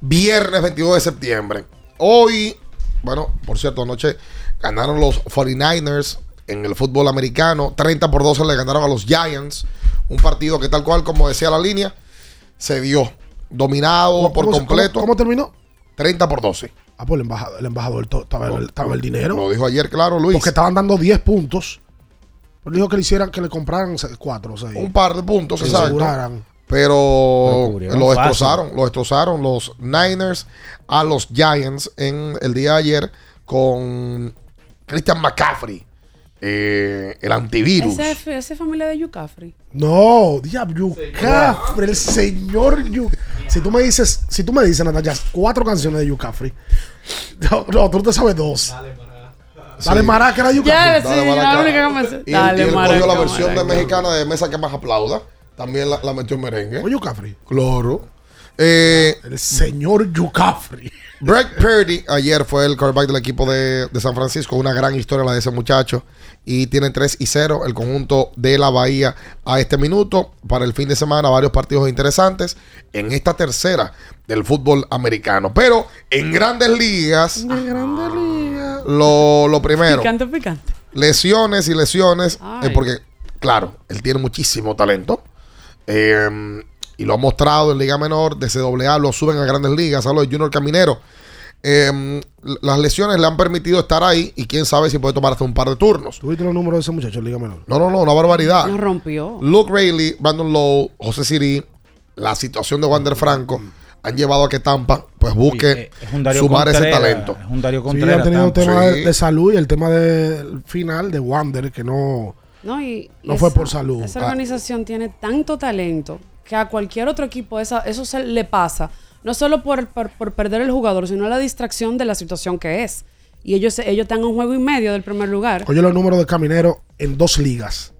viernes 22 de septiembre. Hoy, bueno, por cierto, anoche ganaron los 49ers en el fútbol americano. 30 por 12 le ganaron a los Giants. Un partido que tal cual, como decía la línea, se dio. Dominado por completo. cómo- cómo terminó? 30 por 12. Ah, pues el embajador, el embajador estaba, el, estaba el dinero. Lo dijo ayer, claro, Luis. Porque estaban dando 10 puntos. Pero dijo que le hicieran, que le compraran 4 o 6. Un par de puntos, Que exacto. aseguraran. Pero, lo fácil. destrozaron, lo destrozaron los Niners a los Giants en el día de ayer con Christian McCaffrey, eh, el antivirus. Ese, es- ese es familia de Yucafri. No, diablo, el señor Yu. Si tú me dices, si tú me dices, Natalia, cuatro canciones de Yucafre. No, no, tú te sabes dos. Dale Sí. Maraca era Yucafre. Ya, sí, Dale, la Maraca. única que me sé. Y, Dale, y él Maraca, cogió la versión de mexicana de Mesa que más aplauda. También la, la metió en merengue. Oye, Yucafre. Claro. Eh, el señor Yucafre. Brett Purdy ayer fue el quarterback del equipo de, de San Francisco. Una gran historia la de ese muchacho. Y tiene 3 y 0 el conjunto de la Bahía a este minuto. Para el fin de semana, varios partidos interesantes en esta tercera del fútbol americano. Pero en grandes ligas, lo, lo primero, Picante, picante. lesiones y lesiones. Eh, porque, claro, él tiene muchísimo talento. eh, y lo ha mostrado en Liga Menor, de CAA lo suben a grandes ligas. Hablo de Junior Caminero. Eh, las lesiones le han permitido estar ahí y quién sabe si puede tomar hasta un par de turnos. ¿Tuviste los números de ese muchacho en Liga Menor? No, no, no, una barbaridad. Nos rompió. Luke Rayleigh, Brandon Lowe, José Siri, la situación de Wander Franco han llevado a que Tampa pues busque es sumar ese talento. Es un Darío Sí, Contreras. ha tenido Tampa. tema de, Sí. de salud y el tema del final de Wander que no, No, y, y no fue esa- por salud. Esa Ah, organización tiene tanto talento que a cualquier otro equipo esa, eso se le pasa. No solo por, por, por perder el jugador, sino la distracción de la situación que es. Y ellos, ellos están a un juego y medio del primer lugar. Oye los números de Caminero en dos ligas.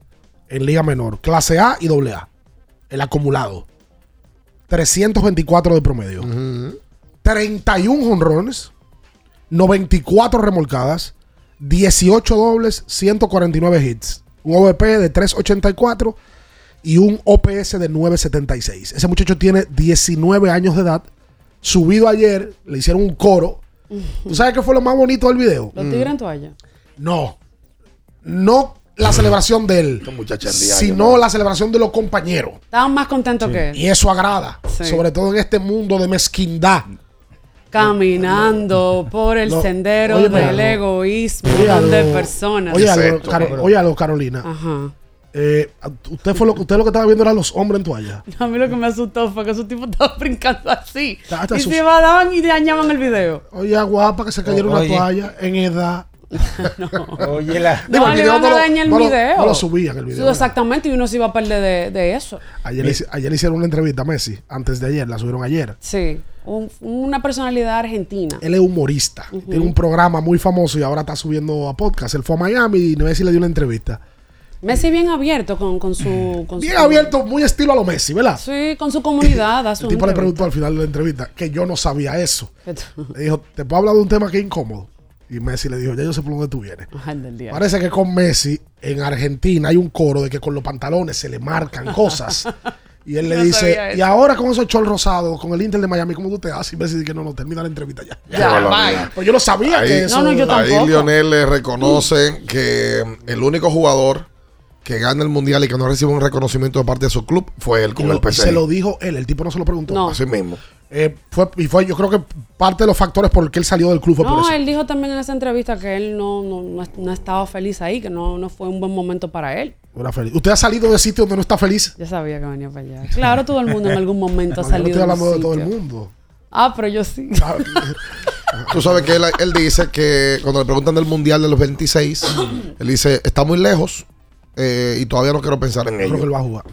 En Liga Menor. Clase A y doble A. El acumulado. 324 de promedio. 31 jonrones. 94 remolcadas. 18 dobles. 149 hits. Un OVP de 384 y un OPS de 976. Ese muchacho tiene 19 años de edad. Subido ayer, le hicieron un coro. ¿Tú sabes qué fue lo más bonito del video? Los tigres en toalla. No. No la celebración de él, sino la celebración de los compañeros. Estaban más contentos que él. Y eso agrada, Sí. sobre todo en este mundo de mezquindad. Caminando por el No, sendero oye, del egoísmo Oye, de personas. Oye, algo, Caro- oye, algo, Carolina. Ajá. Eh, usted fue lo, usted lo que estaba viendo era los hombres en toalla. A mí lo que me asustó fue que esos tipos estaban brincando así. Está- está y se daban y dañaban el video. Oye, guapa, que se cayera Oye. una toalla en edad. Oye, la. Digo, No, el le video no a lo- dañar el no lo- video. no lo subían el video, Sí, exactamente, y uno se iba a perder de, de eso. Ayer, le, hice- ayer le hicieron una entrevista a Messi, antes de ayer, la subieron ayer. Sí, un- una personalidad argentina. Él es humorista. Tiene un programa muy famoso y ahora está subiendo a podcast. Él fue a Miami y Messi le dio una entrevista. Messi bien abierto con, con su... Con Bien su- abierto, muy estilo a lo Messi, ¿verdad? Sí, con su comunidad. a su El tipo le preguntó al final de la entrevista que yo no sabía eso. Le dijo, ¿te puedo hablar de un tema que es incómodo? Y Messi le dijo, ya yo sé por dónde tú vienes. Parece que con Messi en Argentina hay un coro de que con los pantalones se le marcan cosas. Y él le No dice, y ahora con esos shorts rosados, con el Inter de Miami, ¿cómo tú te haces? Y Messi dice que no, no, termina la entrevista ya. Qué barbaridad. Pues yo no sabía Ahí, que eso... ahí Lionel le reconoce que el único jugador que gana el mundial y que no recibe un reconocimiento de parte de su club fue él con Y el PSG. se lo dijo él, el tipo no se lo preguntó. No. Así mismo. Eh, fue, y fue, yo creo que parte de los factores por el que él salió del club fue por No, eso. él dijo también en esa entrevista que él no, no, no, no estaba feliz ahí, que no, no fue un buen momento para él. No era feliz. ¿Usted ha salido de sitio donde no está feliz? Yo sabía que venía para allá. Claro, todo el mundo en algún momento ha No, yo no salido estoy hablando un de todo el mundo. Ah, pero yo sí. Tú sabes que él, él dice que cuando le preguntan del mundial de los 26, él dice, está muy lejos eh, y todavía no quiero pensar en Yo creo que él ello. va a jugar.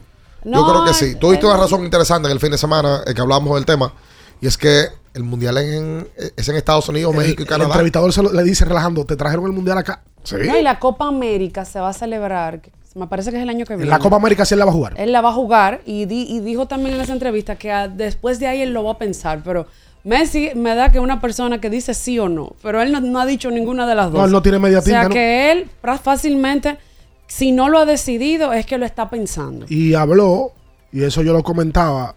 Yo creo que sí. Tú diste una razón interesante en el fin de semana eh, que hablamos del tema. Y es que el mundial es en, es en Estados Unidos, México y El Canadá. entrevistador se lo- le dice relajando, te trajeron el mundial acá. Sí. No, y la Copa América se va a celebrar, me parece que es el año que viene. En la Copa América sí él la va a jugar. Él la va a jugar y, di- y dijo también en esa entrevista que ah, después de ahí él lo va a pensar, pero Messi me da que es una persona que dice sí o no, pero él no, no ha dicho ninguna de las dos. No, él no tiene media O sea tinta, ¿no? que él fácilmente, si no lo ha decidido, es que lo está pensando. Y habló, y eso yo lo comentaba,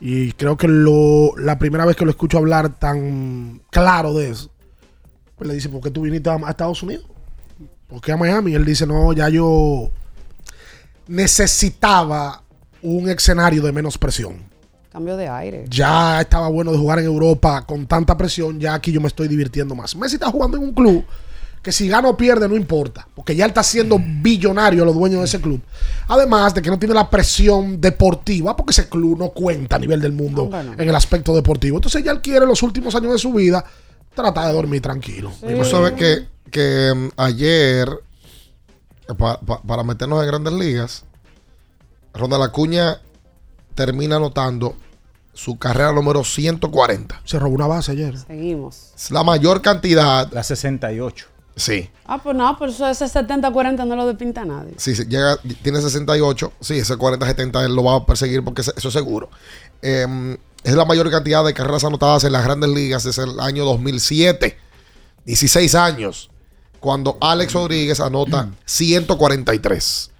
y creo que lo, la primera vez que lo escucho hablar tan claro de eso, pues le dice, ¿por qué tú viniste a, a Estados Unidos? ¿Por qué a Miami? Y él dice, no, ya yo necesitaba un escenario de menos presión. Cambio de aire. Ya estaba bueno de jugar en Europa con tanta presión, ya aquí yo me estoy divirtiendo más. Messi está jugando en un club que si gana o pierde no importa, porque ya él está siendo billonario los dueños de ese club. Además de que no tiene la presión deportiva, porque ese club no cuenta a nivel del mundo en el aspecto deportivo. Entonces ya él quiere los últimos años de su vida tratar de dormir tranquilo. Tú sabes que, que mm, ayer, pa- pa- para meternos en grandes ligas, Ronald Acuña termina anotando su carrera número 140. Se robó una base ayer. Seguimos. Es la mayor cantidad. La 68. Sí. Ah, pues no, pero eso ese 70-40 no lo despinta nadie. Sí, sí, llega, tiene 68. Sí, ese 40-70 él lo va a perseguir porque eso es seguro. Eh, es la mayor cantidad de carreras anotadas en las grandes ligas desde el año 2007. 16 años. Cuando Alex Rodríguez anota 143.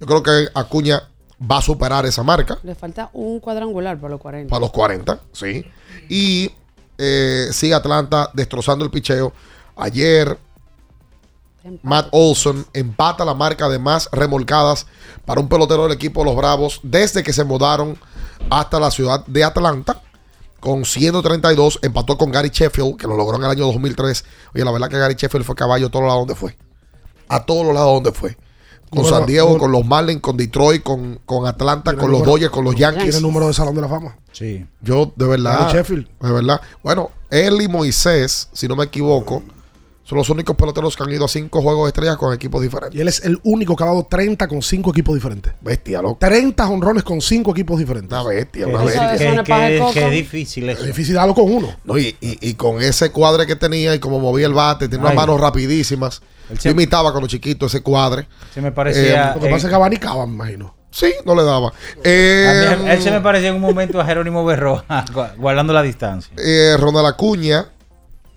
Yo creo que Acuña va a superar esa marca Le falta un cuadrangular para los 40. para los 40. Sí. Y eh, sigue Atlanta destrozando el picheo. Ayer Matt Olson empata la marca de más remolcadas para un pelotero del equipo de los Bravos desde que se mudaron hasta la ciudad de Atlanta. Con 132 empató con Gary Sheffield, que lo logró en el año 2003. Oye, la verdad que Gary Sheffield fue caballo a todos los lados donde fue. A todos los lados donde fue. Con Número- San Diego, número- con los Marlins, con Detroit, con, con Atlanta, con los Dodgers, con los Yankees. Tiene el número de Salón de la Fama. Sí. Yo, de verdad. Gary Sheffield. De verdad. Bueno, él y Moisés, si no me equivoco, son los únicos peloteros que han ido a cinco juegos de estrellas con equipos diferentes. Y él es el único que ha dado 30 con 5 equipos diferentes. Bestia, loco. 30 honrones con 5 equipos diferentes. Una bestia, una bestia. que- que es difícil eso. Es difícil darlo con uno. No, y, y- y con ese cuadre que tenía y como movía el bate, tenía unas manos rapidísimas. Él Yo siempre- imitaba cuando chiquito ese cuadre. Se me parecía. Eh, Lo que pasa es que abanicaba, me imagino. Sí, no le daba. a Eh, mí- él se me parecía en un momento a Jerónimo Berroa, guardando la distancia. eh, Ronald Acuña,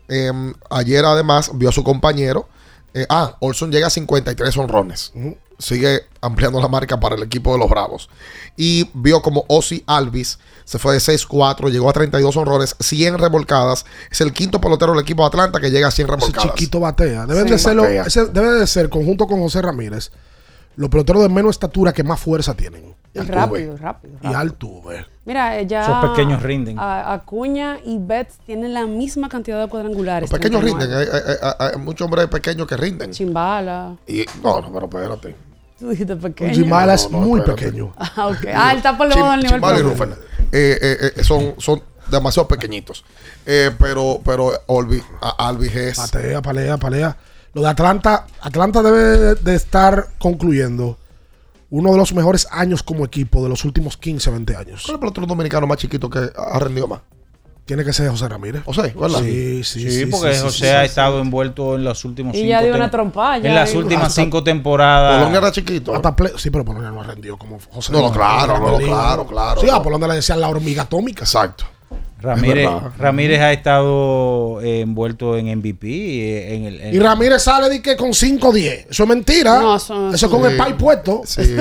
eh, ayer además vio a su compañero. eh, ah, Olson llega a 53 honrones. Sigue ampliando la marca para el equipo de los Bravos. Y vio como Ozzy Alvis se fue de 6-4, llegó a 32 honrones, 100 remolcadas. Es el quinto pelotero del equipo de Atlanta que llega a 100 Ese remolcadas. chiquito batea. Deben Sí. de serlo- Batea. ese debe de ser, conjunto con José Ramírez, los peloteros de menos estatura que más fuerza tienen. Y rápido, rápido. Y Altuve. Mira, eh, ya. Esos pequeños rinden. a- Acuña y Betts tienen la misma cantidad de cuadrangulares. Los pequeños 39. rinden. Hay, hay- hay- hay muchos hombres pequeños que rinden. Chimbala. Y, no, no, pero espérate. Tú dijiste pequeño. Jimala es No, no, muy espérate. pequeño. Ah, ok. Ah, él está por debajo del nivel. Chimbala y. Rufén. Eh, eh, eh, son, son demasiado pequeñitos. Eh, pero pero Olvi, Alvis es. Patea, palea, palea. Lo de Atlanta, Atlanta debe de estar concluyendo uno de los mejores años como equipo de los últimos 15, 20 años. ¿Cuál es el pelotero dominicano más chiquito que ha rendido más? Tiene que ser José Ramírez. José, ¿verdad? Sí, sí, Sí, porque José ha estado envuelto en los últimos Y cinco ya dio una trompada, ya En las digo. últimas Hasta- cinco temporadas. Polonia era chiquito. Hasta sí, pero Polonia no ha rendido como José No, no, claro, no, claro, claro. Sí, a Polonia le decían la hormiga atómica. Exacto. Ramírez. Ramírez ha estado eh, envuelto en MVP. eh, En el, en- Y Ramírez sale de que con 5-10. Eso es mentira. No, eso, eso- es con Sí. el pay puesto. Sí.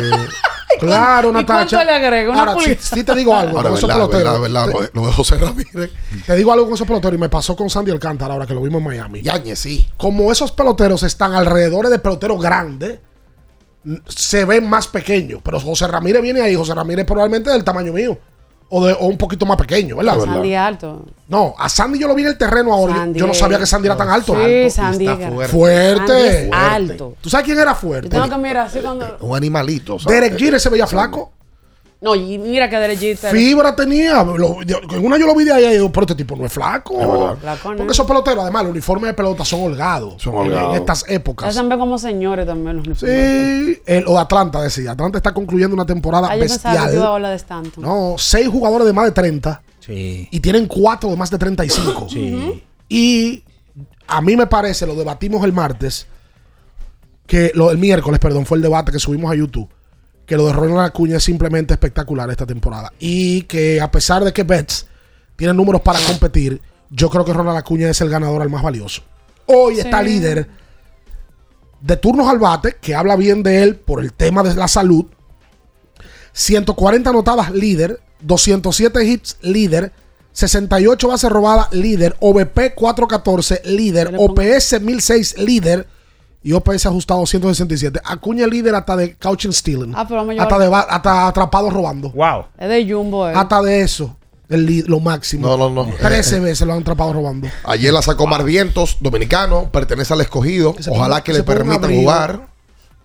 Claro, ¿Y Natacha. cuánto le agrega? ¿Una Ahora, sí te digo algo Ahora, con esos verdad, peloteros. verdad, verdad, Te- lo, de José Ramírez. Te digo algo con esos peloteros y me pasó con Sandy Alcántara ahora que lo vimos en Miami. Yañez, sí. Como esos peloteros están alrededor de peloteros grandes, se ven más pequeños. Pero José Ramírez viene ahí. José Ramírez probablemente del tamaño mío. O, de, o un poquito más pequeño, ¿verdad? Sandy alto. No, a Sandy yo lo vi en el terreno ahora. Yo- Sandy Yo no sabía que Sandy era tan alto. Sí, Alto. Sandy fuerte. Fuerte. Sandy es Fuerte. alto. ¿Tú sabes quién era Yo fuerte? tengo que mirar así cuando. Un animalito. ¿sabes? Derek Jeter se veía flaco. No, y mira que derechita. Fibra tenía. Lo- yo- en una yo lo vi de ahí y digo, pero este tipo no es flaco. Flaco, ¿no? Porque esos peloteros, además, los uniformes de pelota son holgados. Son holgados. En estas Ya épocas. se ven como señores también los uniformes. Sí. El, o Atlanta decía. Atlanta está concluyendo una temporada Ah, yo pensaba bestial. de Stanton. No, seis jugadores de más de 30 Sí. y tienen cuatro de más de 35. Sí. Y a mí me parece, lo debatimos el martes, que lo, el miércoles, perdón, fue el debate que subimos a YouTube, que lo de Ronald Acuña es simplemente espectacular esta temporada. Y que a pesar de que Betts tiene números para competir, yo creo que Ronald Acuña es el ganador al más valioso. Hoy Sí. está líder de turnos al bate, que habla bien de él por el tema de la salud. 140 anotadas líder, 207 hits líder, 68 bases robadas líder, OVP 414 líder, OPS 1006 líder y OPS ajustado 167. Acuña líder hasta de couch and stealing. Ah, pero hasta, de hasta atrapado robando. Wow. Es de Jumbo, eh. Hasta de eso, el lo máximo. No, no, no. 13 veces lo han atrapado robando. Ayer la sacó Marvientos, dominicano, pertenece al escogido. Ojalá ponga- que que le permitan jugar.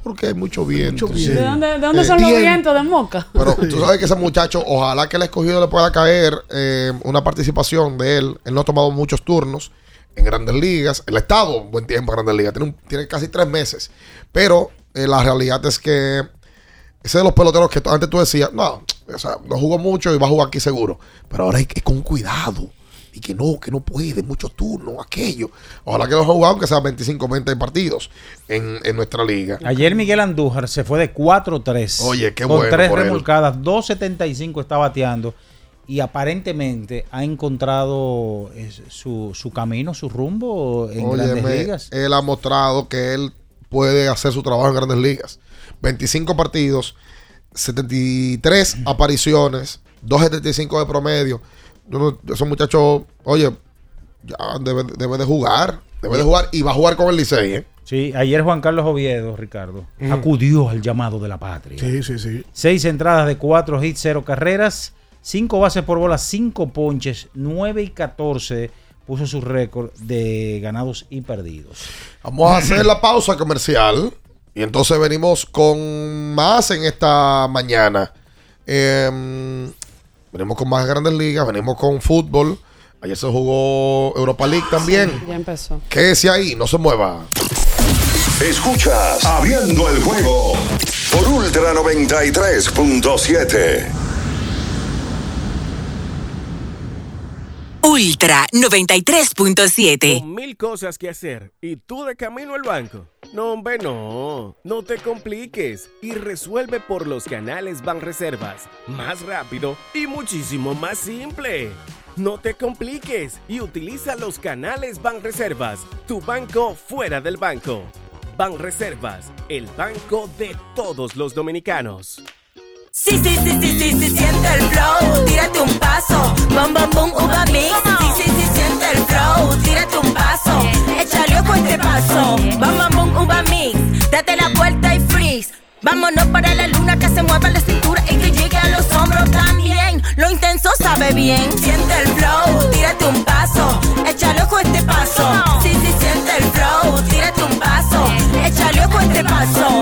Porque hay mucho viento. Mucho sí. ¿De dónde, de dónde Eh, son los Bien. vientos de Moca? Pero tú sabes que ese muchacho, ojalá que el escogido le pueda caer eh, una participación de él. Él no ha tomado muchos turnos en grandes ligas. Él ha estado un buen tiempo en grandes ligas. Tiene, un- tiene casi tres meses. Pero eh, la realidad es que ese de los peloteros que antes tú decías, no, o sea, no jugó mucho y va a jugar aquí seguro. Pero ahora hay que con cuidado. Y que no, que no puede, muchos turnos, aquello. Ojalá que lo haya jugado, aunque sea 25, 20 partidos en, en nuestra liga. Ayer Miguel Andújar se fue de 4-3. Oye, qué con bueno tres por él. remolcadas, 2.75 está bateando. Y aparentemente ha encontrado eh, su, su camino, su rumbo en grandes ligas. él ha mostrado que él puede hacer su trabajo en grandes ligas. 25 partidos, 73 apariciones, 2.75 de promedio. Yo no- Esos muchachos, oye, ya debe, debe de jugar. Debe de jugar y va a jugar con el Licey, ¿eh? Sí, ayer Juan Carlos Oviedo, Ricardo, Mm. acudió al llamado de la patria. Sí, sí, sí. Seis entradas de cuatro hits, cero carreras, cinco bases por bola, cinco ponches, 9 y 14 puso su récord de ganados y perdidos. Vamos a hacer la pausa comercial y entonces venimos con más en esta mañana. Em, venimos con más grandes ligas, venimos con fútbol. Ayer se jugó Europa League también. Ya empezó. Quédese ahí, no se mueva. Escuchas Abriendo el juego por Ultra 93.7. Ultra 93.7. Con mil cosas que hacer y tú de camino al banco. No, hombre, no. No te compliques y resuelve por los canales Banreservas. Más rápido y muchísimo más simple. No te compliques y utiliza los canales Banreservas, tu banco fuera del banco. Banreservas, el banco de todos los dominicanos. Sí, sí, sí, sí, sí, sí, siente el flow, tírate un paso, bom, bom, bom, uva mix. Sí, sí, sí, siente el flow, tírate un paso, échale ojo este paso, bom, bom, bom, uva mix. Date la vuelta y freeze. Vámonos para la luna que se mueva la cintura y que llegue a los hombros también. Lo intenso sabe bien. Siente el flow, tírate un paso, échale ojo este paso. Sí, sí, siente el flow, tírate un paso, échale ojo este paso.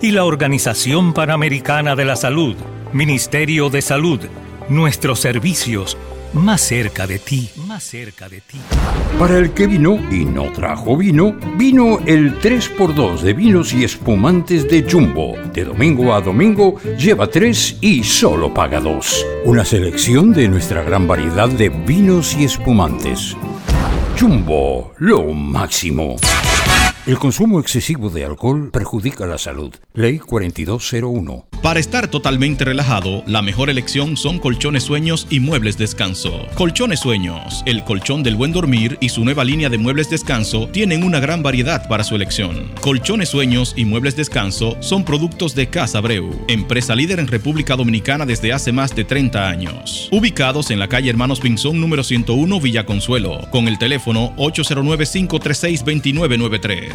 y la Organización Panamericana de la Salud. Ministerio de Salud, nuestros servicios más cerca de ti, más cerca de ti. Para el que vino y no trajo vino, vino el 3x2 de vinos y espumantes de Jumbo. De domingo a domingo, lleva 3 y solo paga 2. Una selección de nuestra gran variedad de vinos y espumantes. Jumbo, lo máximo. El consumo excesivo de alcohol perjudica la salud. Ley 4201. Para estar totalmente relajado, la mejor elección son colchones sueños y muebles descanso. Colchones sueños, el colchón del buen dormir y su nueva línea de muebles descanso tienen una gran variedad para su elección. Colchones sueños y muebles descanso son productos de Casa Breu, empresa líder en República Dominicana desde hace más de 30 años. Ubicados en la calle Hermanos Pinzón número 101 Villa Consuelo, con el teléfono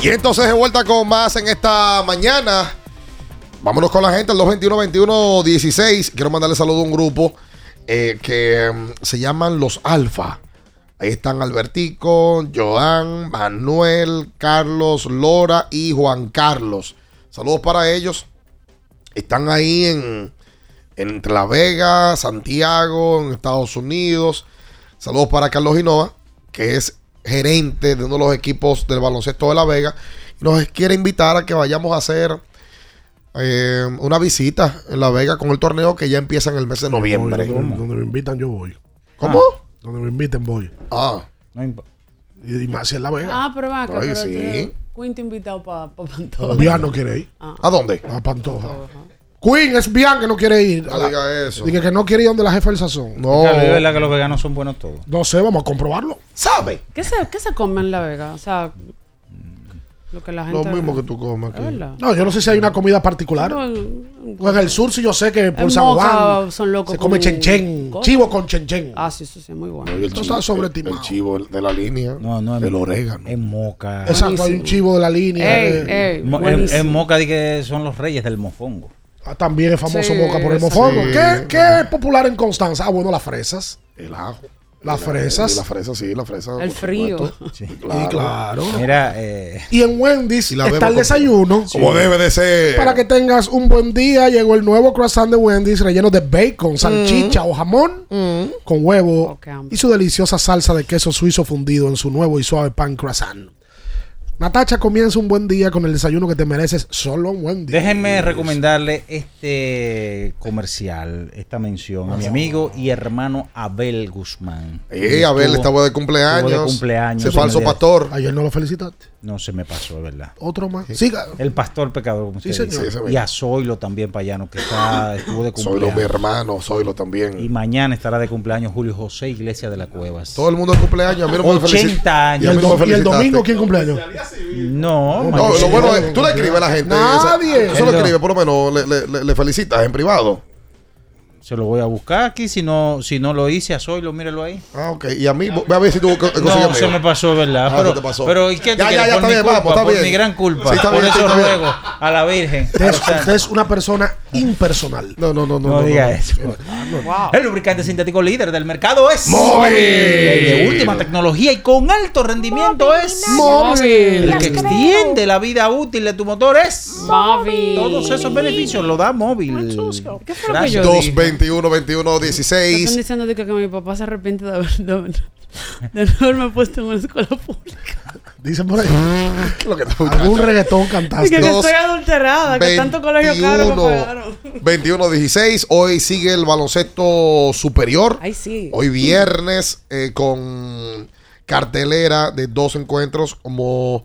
Y entonces de vuelta con más en esta mañana. Vámonos con la gente al 221-21-16. Quiero mandarle saludo a un grupo eh, que mm, se llaman Los Alfa. Ahí están Albertico, Joan, Manuel, Carlos, Lora y Juan Carlos. Saludos para ellos. Están ahí en entre La Santiago, en Estados Unidos. Saludos para Carlos Hinoa, que es gerente de uno de los equipos del baloncesto de La Vega. Nos quiere invitar a que vayamos a hacer eh, una visita en La Vega con el torneo que ya empieza en el mes de noviembre. Donde, donde me invitan, yo voy. ¿Cómo? Donde me inviten, voy. Ah. Y, y más si en La Vega. Ah, pero va acá, Ay, pero sí. te- Quinto invitado para pa Pantoja. Bian no quiere ir. ¿A dónde? A Pantoja. Queen es Bian que no quiere ir. No diga eso. Dice que no quiere ir donde la jefa del sazón. No. Claro, es verdad que los veganos son buenos todos. No sé, vamos a comprobarlo. ¿Sabe? ¿Qué se, ¿Qué se come en La Vega? O sea, lo que la Lo gente... mismo que tú comes Es verdad. No, yo no sé si hay una comida particular. No, Pues en el sur sí yo sé que por San Juan son locos se come chenchen. cosas. Chivo con chenchen. Ah, sí, sí, sí, muy bueno. El Esto chivo, está. El chivo de la línea. No, no, el orégano. En Moca. Exacto, hay un chivo de la línea. Ey, en Moca di que son los reyes del mofongo. Ah, También es famoso Sí, Moca por el sí. mofongo. ¿Qué, qué es popular en Constanza? Ah, bueno, las fresas. El ajo. Las fresas. La fresa, sí, la fresa. El frío. Sí. Y claro. Mira, eh, Y en Wendy's Y la está el desayuno. Como debe de ser. Para que tengas un buen día, llegó el nuevo croissant de Wendy's relleno de bacon, salchicha o jamón con huevo Oh, y su deliciosa salsa de queso suizo fundido en su nuevo y suave pan croissant. Natacha comienza un buen día con el desayuno que te mereces. Solo un buen día. Déjenme recomendarle este comercial, esta mención a mi amigo y hermano Abel Guzmán. Eh, Abel, Estuvo- estaba de cumpleaños. estuvo de cumpleaños. Ese falso pastor. Ayer no lo felicitaste. No se me pasó, de verdad. Otro más. Siga. El pastor pecador, como Sí, usted señor. dice. Sí, y a Zoilo también, payano, que está, estuvo de Soylo, mi cumpleaños. hermano, Soylo también. Y mañana estará de cumpleaños Julio José Iglesia de la Cuevas. Todo el mundo de cumpleaños. A mí no me 80 felicita- años. Y no me ¿Y el domingo quién cumpleaños? No, No, mañana. lo bueno es, tú le escribes a la gente. Nadie. Eso, eso lo El do- escribes, por lo menos le, le- le- le felicitas en privado. Se lo voy a buscar aquí. Si no, si no lo hice a Zoilo, míralo ahí. Ah, ok. Y a mí, ve a ver si tú No, se me pasó, ¿verdad? Ah, pero, te pasó. pero ¿y qué te Ya, ya, ya, por está mi bien, culpa, vamos, está por bien. mi gran culpa. Sí, está por bien, eso está bien. ruego a la Virgen. Usted es, usted es una persona impersonal. No, no, no, no. No, no, diga no. eso. El lubricante sintético líder del mercado es Móvil. El de última tecnología y con alto rendimiento es Móvil. El que extiende la vida útil de tu motor es Móvil. Todos esos beneficios lo da móvil. ¿Qué fue lo que yo 221 21 Están 16 diciendo de que, que mi papá se arrepiente de, haber- de, no haberme puesto en una escuela pública. Dicen por ahí. ¿Qué es lo que Algún reggaetón Y que, cantaste. que Dos, estoy adulterada, que tanto colegio caro me 21 pagaron. 21 16 Hoy sigue el baloncesto superior. Ay, sí. Hoy viernes eh, con cartelera de dos encuentros como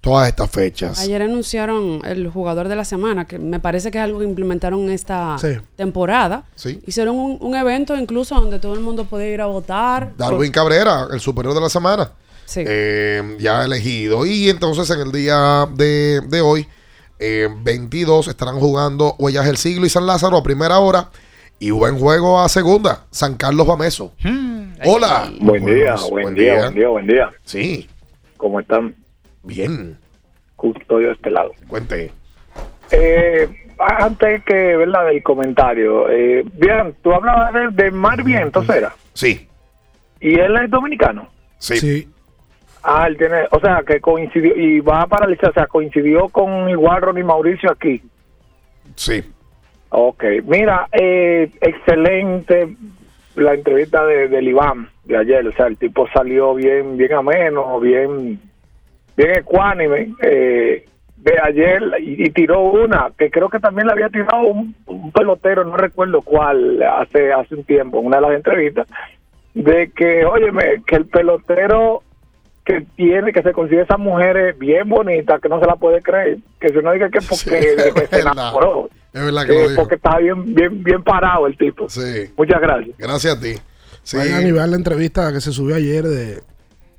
todas estas fechas. Ayer anunciaron el jugador de la semana, que me parece que es algo que implementaron esta Sí. temporada. Sí. Hicieron un, un evento incluso donde todo el mundo podía ir a votar. Darwin Cabrera, el superior de la semana. Sí. eh, ya elegido. Y entonces en el día de, de hoy, eh, 22, estarán jugando Huellas del Siglo y San Lázaro a primera hora. Y buen juego a segunda, San Carlos Bameso. Hola. Buen día, buen, día, buen día, buen día. Sí, ¿Cómo están? Bien. Custodio de este lado. Cuente. Eh, antes que, ¿verdad? Del comentario. Eh, bien, tú hablabas de, de Mar Vientos, ¿era? Sí, ¿Y él es dominicano? sí. Sí. Ah, él tiene, o sea, que coincidió, y va a paralizar, o sea, coincidió con igual Ronnie Mauricio aquí. Sí. Ok, mira, eh, excelente la entrevista de, del Iván de ayer, o sea, el tipo salió bien, bien ameno, bien, bien ecuánime eh, de ayer y, y tiró una que creo que también le había tirado un, un pelotero, no recuerdo cuál, hace hace un tiempo, en una de las entrevistas, de que, óyeme, que el pelotero que tiene, que se consigue esas mujeres bien bonitas, que no se la puede creer, que si uno diga que porque de que es se enamoró, Es verdad que eh, lo dijo. porque está bien, bien, bien parado el tipo. Sí. Muchas gracias. Gracias a ti. Sí. Vayan a ver la entrevista que se subió ayer de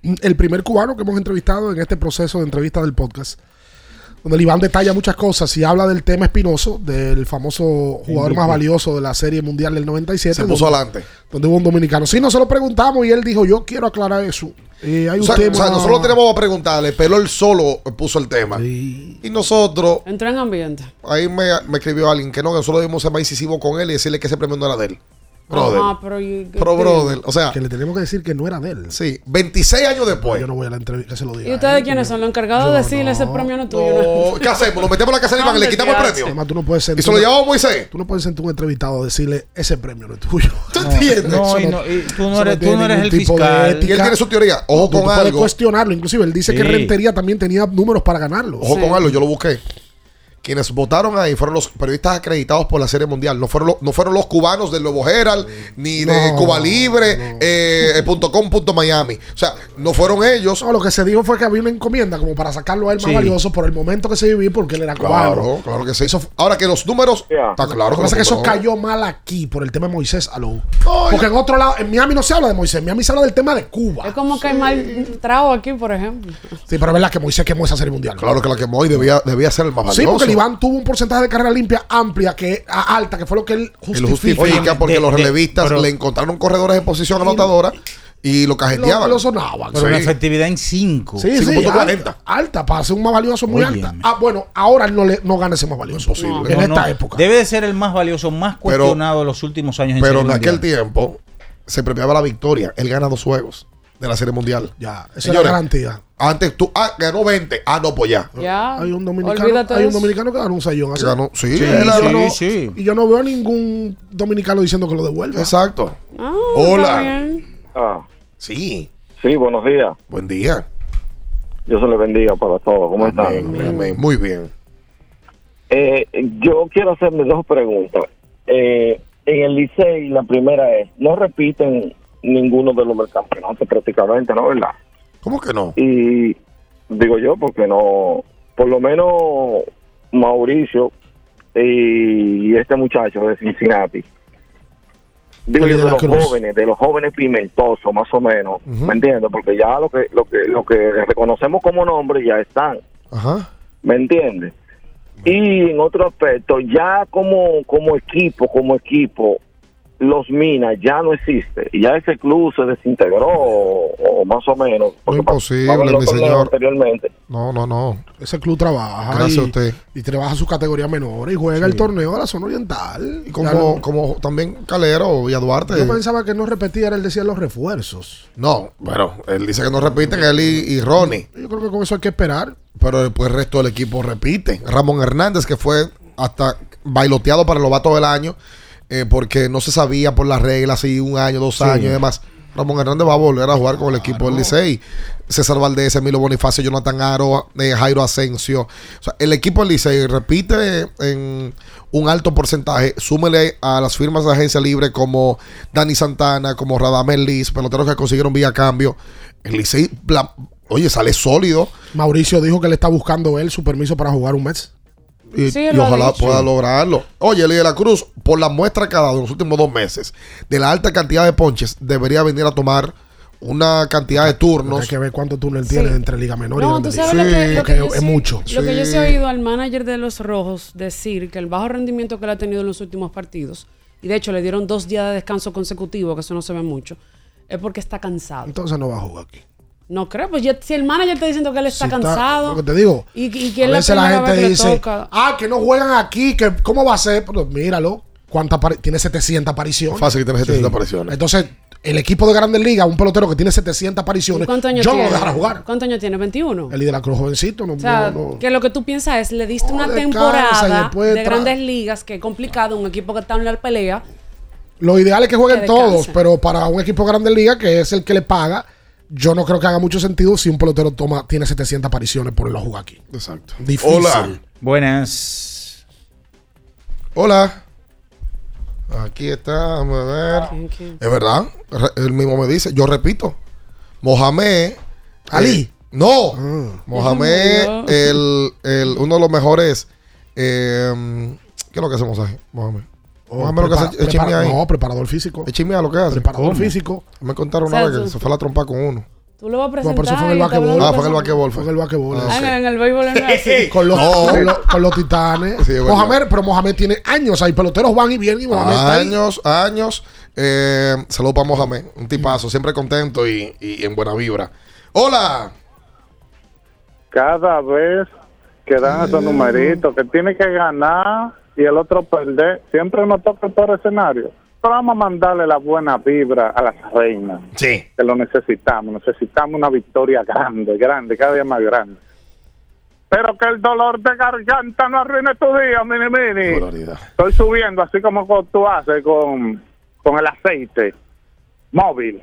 el primer cubano que hemos entrevistado en este proceso de entrevista del podcast. Donde el Iván detalla muchas cosas y habla del tema espinoso, del famoso jugador más valioso de la Serie Mundial del 97. Se puso donde- adelante. Donde hubo un dominicano. Sí, nosotros preguntamos y él dijo, yo quiero aclarar eso. Eh, hay O un sea, tema... o sea, nosotros tenemos que preguntarle, pero él solo puso el tema. Y nosotros, Entró en ambiente. ahí me, me escribió alguien que no, que nosotros debimos ser más incisivos con él y decirle que ese premio no era de él. Brother. Ajá, pero, Pero, brother, o sea, Que le tenemos que decir que no era de él. sí, 26 años después. Yo no voy a la entrevista, que se lo diga. ¿Y ustedes quiénes son? Los encargados de decirle ese premio no es tuyo. No, ¿Qué hacemos? ¿Lo metemos en la casa de Iván y le quitamos el premio? Además, tú no puedes ¿Y se lo llevamos a Moisés? Tú no puedes sentir un entrevistado a decirle ese premio no es tuyo. ¿Tú entiendes? No, Eso y no- y tú no eres- tú no eres el fiscal. ética. Y él tiene su teoría. Ojo Tú- tú con puedes algo. cuestionarlo. Inclusive, él dice que. Rentería también tenía números para ganarlo. Ojo con algo, yo lo busqué. Quienes votaron ahí fueron los periodistas acreditados por la Serie Mundial. No fueron, los, no fueron los cubanos del Nuevo Herald, ni de No, Cuba Libre, eh, eh, punto com, punto Miami. O sea, no fueron ellos. No, lo que se dijo fue que había una encomienda como para sacarlo a él más Sí. valioso por el momento que se vivía porque él era cubano. Claro, claro que sí. Ahora que los números. Está claro Lo que pasa es que eso cayó mal aquí por el tema de Moisés Alou. Porque en otro lado, en Miami no se habla de Moisés, en Miami se habla del tema de Cuba. Es como que hay mal trago aquí, por ejemplo. Sí, pero es verdad que Moisés quemó esa serie mundial. Claro que la quemó y debía, debía ser el más valioso. Sí, porque el Iván tuvo un porcentaje de carrera limpia amplia, que a- alta, que fue lo que él Él justifica. justifica porque de- los de- relevistas pero- le encontraron corredores en posición anotadora y lo cajeteaban. Lo- lo sonaban. Pero una Sí. efectividad en 5. Sí, sí, 5.40. alta, alta, para ser un más valioso muy Óyeme. alta. Ah, bueno, ahora él no, le, no gana ese más valioso. Imposible. En No, esta no, época. Debe de ser el más valioso, más Pero- cuestionado de los últimos años en Pero en aquel Mundial. tiempo se premiaba la victoria. Él gana dos juegos de la Serie Mundial. Ya, esa es Señores, la garantía. Antes tú, ah, ganó 20. Ah, no, pues ya. Ya. Hay un dominicano, Olvídate hay un eso. dominicano que ganó un sayón. así. Ganó, sí, Y él yo ganó. no- sí. Y yo no veo a ningún dominicano diciendo que lo devuelva. Exacto. Ah, Hola. está bien. Ah, Sí. sí, buenos días. Buen día. Dios se le bendiga para todos. ¿Cómo están? Amén. Muy bien. Eh, yo quiero hacerle dos preguntas. Eh, en el Licey, la primera es, no repiten ninguno de los del campeonato prácticamente, ¿no? ¿Verdad? ¿Cómo que no? Y digo yo, porque no, por lo menos Mauricio y este muchacho de Cincinnati, digo yo de los Cruz. jóvenes, de los jóvenes pimentosos, más o menos. ¿me entiendes? Porque ya lo que, lo que, lo que reconocemos como nombre ya están. Ajá. ¿me entiendes? Y en otro aspecto, ya como, como equipo, como equipo, los Minas ya no existe. Ya ese club se desintegró, o, o más o menos. Imposible, mi señor. Anteriormente. No, no, no. Ese club trabaja. Gracias y, a usted. Y trabaja su categoría menor y juega el torneo de la zona oriental. Y como, no- como también Calero y a Duarte. yo pensaba que no repetía, era él decía los refuerzos. No, bueno, él dice que no repiten él y, y Ronnie. Yo creo que con eso hay que esperar. Pero después el resto del equipo repite. Ramón Hernández, que fue hasta bailoteado para el novato del año, eh, porque no se sabía por las reglas, si un año, dos Sí. años y demás. Ramón Hernández va a volver a jugar con el equipo del Licey. César Valdés, Emilio Bonifacio, Jonathan Aro, eh, Jairo Asensio. O sea, el equipo del Licey repite en un alto porcentaje. Súmele a las firmas de agencia libre como Dani Santana, como Radamel Liz, peloteros que consiguieron vía cambio. El Licey, oye, sale sólido. Mauricio dijo que le está buscando él su permiso para jugar un mes. Y, Sí, y él lo ojalá dicho. pueda lograrlo. Oye, Eli de la Cruz, por la muestra que ha dado en los últimos dos meses, de la alta cantidad de ponches, debería venir a tomar una cantidad de turnos. Hay que ver cuánto túnel tiene entre Liga Menor y No, Grande tú sabes Liga. lo que, lo yo es sí- mucho. Lo que yo sí Sí. he oído al manager de los Rojos decir que el bajo rendimiento que él ha tenido en los últimos partidos, y de hecho le dieron dos días de descanso consecutivo, que eso no se ve mucho, es porque está cansado. Entonces no va a jugar aquí. No creo, pues ya- si el manager está diciendo que él está Si está- cansado. lo que te digo. Y, y que a es la veces la vez gente que dice, toca. ah, que no juegan aquí, que ¿cómo va a ser? Pero míralo, ¿cuánta tiene 700 apariciones. Fácil que tiene 700 apariciones. Entonces, el equipo de Grandes Ligas, un pelotero que tiene 700 apariciones, ¿Cuántos años yo no lo dejará jugar. ¿Cuántos años tiene? ¿21? El de la Cruz jovencito, no, O sea, no- no. que lo que tú piensas es, le diste una temporada de grandes ligas, que es complicado, un equipo que está en la pelea. Lo ideal es que jueguen Que todos, pero para un equipo de Grandes Ligas, que es el que le paga, yo no creo que haga mucho sentido si un pelotero toma, tiene 700 apariciones por a jugar aquí. Exacto. Difícil. Hola. Buenas. Hola. Aquí está, a ver. Es verdad, él mismo me dice. Yo repito, Mohamed. Ali. eh, no, Ah. Mohamed, murió. el, el- uno de los mejores. eh, ¿Qué es lo que hacemos ahí, Mohamed? Oh, Mohamed lo que hace prepara- ahí. No, preparador físico. Es chismear lo que hace. Preparador físico. Me contaron O sea, una vez que tú- se fue a la trompa con uno. Tú lo vas a No, presentar. pero eso fue en el hablando Ah, fue en el basquetbol. Fue en el basquetbol. Ah, Ah, en, el béisbol no así. con, los, No. con, los, con los titanes. Sí. Mohamed, pero Mohamed tiene años ahí. Peloteros van y vienen y Mohamed está ahí. Años, años. Eh, saludos para Mohamed, un tipazo, siempre contento y, y en buena vibra. Hola. cada vez que dan esos numeritos, que tiene que ganar y el otro perder, siempre nos toca el peor escenario. Pero vamos a mandarle la buena vibra a las reinas. Sí. Que lo necesitamos. Necesitamos una victoria grande, grande, cada día más grande. Pero que el dolor de garganta no arruine tu día, mini mini. Estoy subiendo así como co- tú haces con, con el aceite móvil.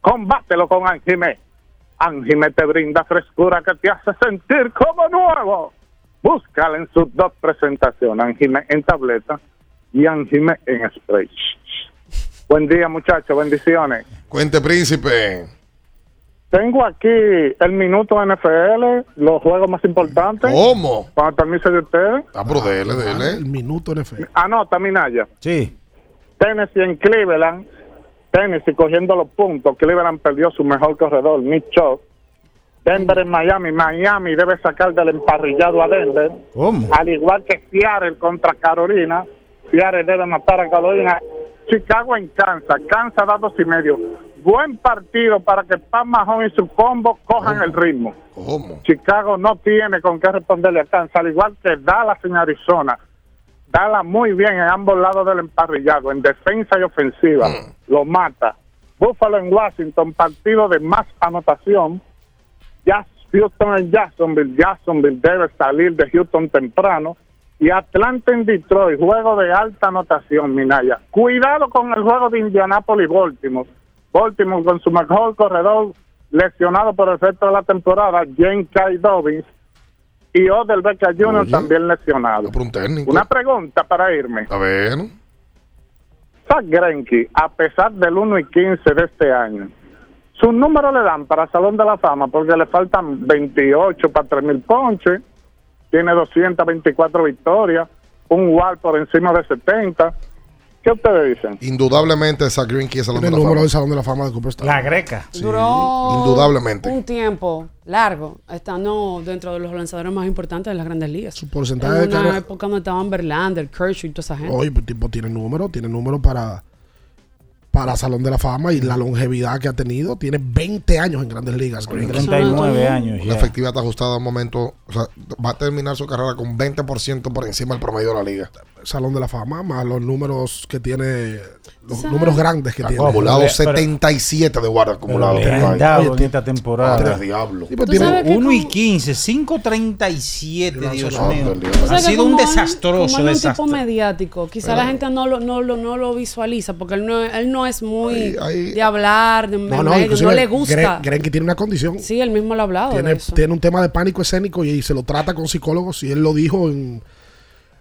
Combátelo con Anjimé. Anjimé te brinda frescura que te hace sentir como nuevo. Búscala en sus dos presentaciones, Anjimé en tableta y Anjimé en spray. Buen día, muchachos, bendiciones. Cuente, príncipe. Tengo aquí el minuto NFL, los juegos más importantes. ¿Cómo? Con el permiso de ustedes. Ah, pero dele, dele. El minuto NFL. Anota, Minaya. Sí. Tennessee en Cleveland. Tennessee cogiendo los puntos. Cleveland perdió su mejor corredor, Nick Chubb. Denver en Miami. Miami debe sacar del emparrillado a Denver. ¿Cómo? Al igual que Seattle contra Carolina. Seattle debe matar a Carolina. Chicago en Kansas. Kansas da dos y medio. Buen partido para que Pan Mahon y su combo cojan el ritmo. ¿Cómo? Chicago no tiene con qué responderle a Kansas, al igual que Dallas en Arizona. Dallas muy bien en ambos lados del emparrillado, en defensa y ofensiva. Lo mata. Buffalo en Washington, partido de más anotación. Jazz, Houston en Jacksonville. Jacksonville debe salir de Houston temprano. Y Atlanta en Detroit, juego de alta anotación, Minaya. Cuidado con el juego de Indianapolis Baltimore. Baltimore con su mejor corredor, lesionado por efecto de la temporada, James Kai Dobbins y Odell Beckham Jr. Oye. también lesionado. Por un técnico. Una pregunta para irme. A ver. Zach Greinke, a pesar del 1 y 15 de este año, sus números le dan para Salón de la Fama porque le faltan 28 para 3.000 ponches, tiene 224 victorias, un WAR por encima de 70. ¿Qué ustedes dicen? Indudablemente, Zach Greinke es el Tiene el número del Salón de la Fama de Cooperstown. La greca. Duró Indudablemente. un tiempo largo estando dentro de los lanzadores más importantes de las grandes ligas. Su porcentaje de en una carrera- época donde estaban Verlander, Kershaw y toda esa gente. Oye, pues, tipo, tiene número, tiene número para, para Salón de la Fama y la longevidad que ha tenido. Tiene 20 años en grandes ligas. Greinke. 39 años La efectividad está ajustada a un momento. O sea, va a terminar su carrera con 20% por encima del promedio de la liga. Salón de la Fama, más los números que tiene, los números grandes que tiene. Acumulado pero- 77 de guardia acumulado. Le han dado en esta temporada. Madre diablo. pues, Tiene sabes que 1 y con- 15, 5.37, Dios mío. Ha que sido un desastroso como es un desastre. tipo mediático. Quizá Pero- la gente no lo, no, lo, no lo visualiza porque él no, él no es muy de hablar, de, No, medio, no le gusta. Gre- Greinke tiene una condición. Sí, él mismo lo ha hablado tiene, de eso. tiene un tema de pánico escénico y, se lo trata con psicólogos y él lo dijo en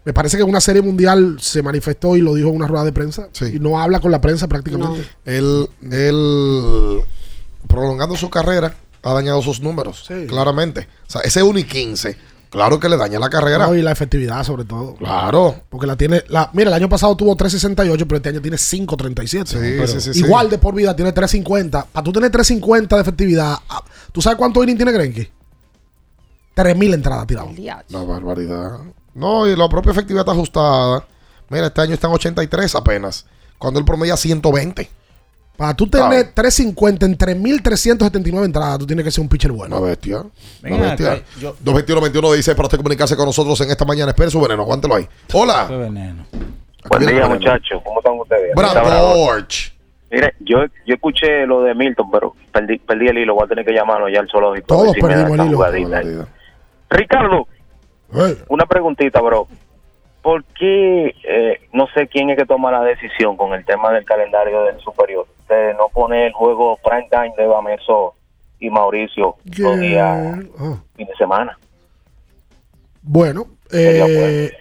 me parece que en una serie mundial se manifestó y lo dijo en una rueda de prensa y no habla con la prensa prácticamente Él, él, prolongando su carrera, ha dañado sus números. Claramente. O sea, ese 1 y 15, claro que le daña la carrera. No, y la efectividad sobre todo Claro. porque la tiene la, mira el año pasado tuvo 368 pero este año tiene 537 Sí, Pero sí, sí, sí. igual de por vida tiene 350 para tú tener 350 de efectividad ah, ¿tú sabes cuánto inning tiene Greinke? 3000 entradas tiradas La barbaridad. No, y la propia efectividad está ajustada. Mira, este año están 83 apenas. Cuando el promedio es 120. para tú tener 350 en 3379 entradas tú tienes que ser un pitcher bueno Una bestia. Venga Una bestia. acá, yo- 221 dice para usted comunicarse con nosotros en esta mañana. Espere su veneno, aguántelo ahí. Hola. Veneno. Buen día, muchachos. ¿Cómo están ustedes? Brad Aquí está Bravo. George. Mire, yo, yo escuché lo de Milton, pero perdí, perdí el hilo. Voy a tener que llamarlo ya al zoológico. a ver todos si me da perdimos el hilo jugadita ahí. Ricardo, una preguntita, bro. ¿Por qué, eh, no sé quién es que toma la decisión con el tema del calendario del superior? De no poner el juego prime time de Bameso y Mauricio los días Ah. fin de semana. Bueno, eh,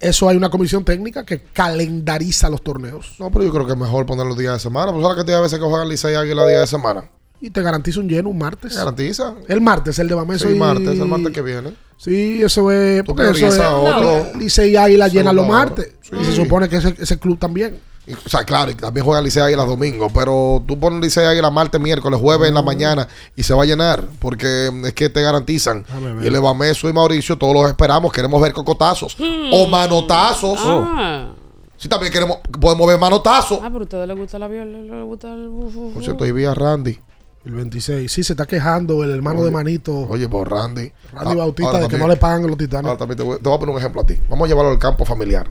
eso hay una comisión técnica que calendariza los torneos. No, pero yo creo que es mejor poner los días de semana. Pues ahora que te veces que juegan Licey y Águila día de semana. Y te garantiza un lleno un martes. ¿Garantiza? El martes, el de Bameso Sí, y- martes, el martes que viene. Sí, eso es. Porque eso es. otro. Licey y Águila llenan los martes. Y se supone que ese, ese club también. Y, O sea, claro, y también juega Licey Águila domingo, pero tú pones Licey Águila martes, miércoles, jueves en la mañana y se va a llenar, porque es que te garantizan. Y el Evameso y Mauricio, todos los esperamos, queremos ver cocotazos o manotazos. Ah. Sí, también queremos, podemos ver manotazos. Ah, pero a ustedes les gusta la viola, les gusta el... Por cierto, ahí vi a Randy. El 26. Sí, se está quejando el hermano de Manito. Oye, por Randy. Randy Ah, Bautista ahora de que no le pagan los titanes. ahora también te, voy, te voy a poner un ejemplo a ti. Vamos a llevarlo al campo familiar.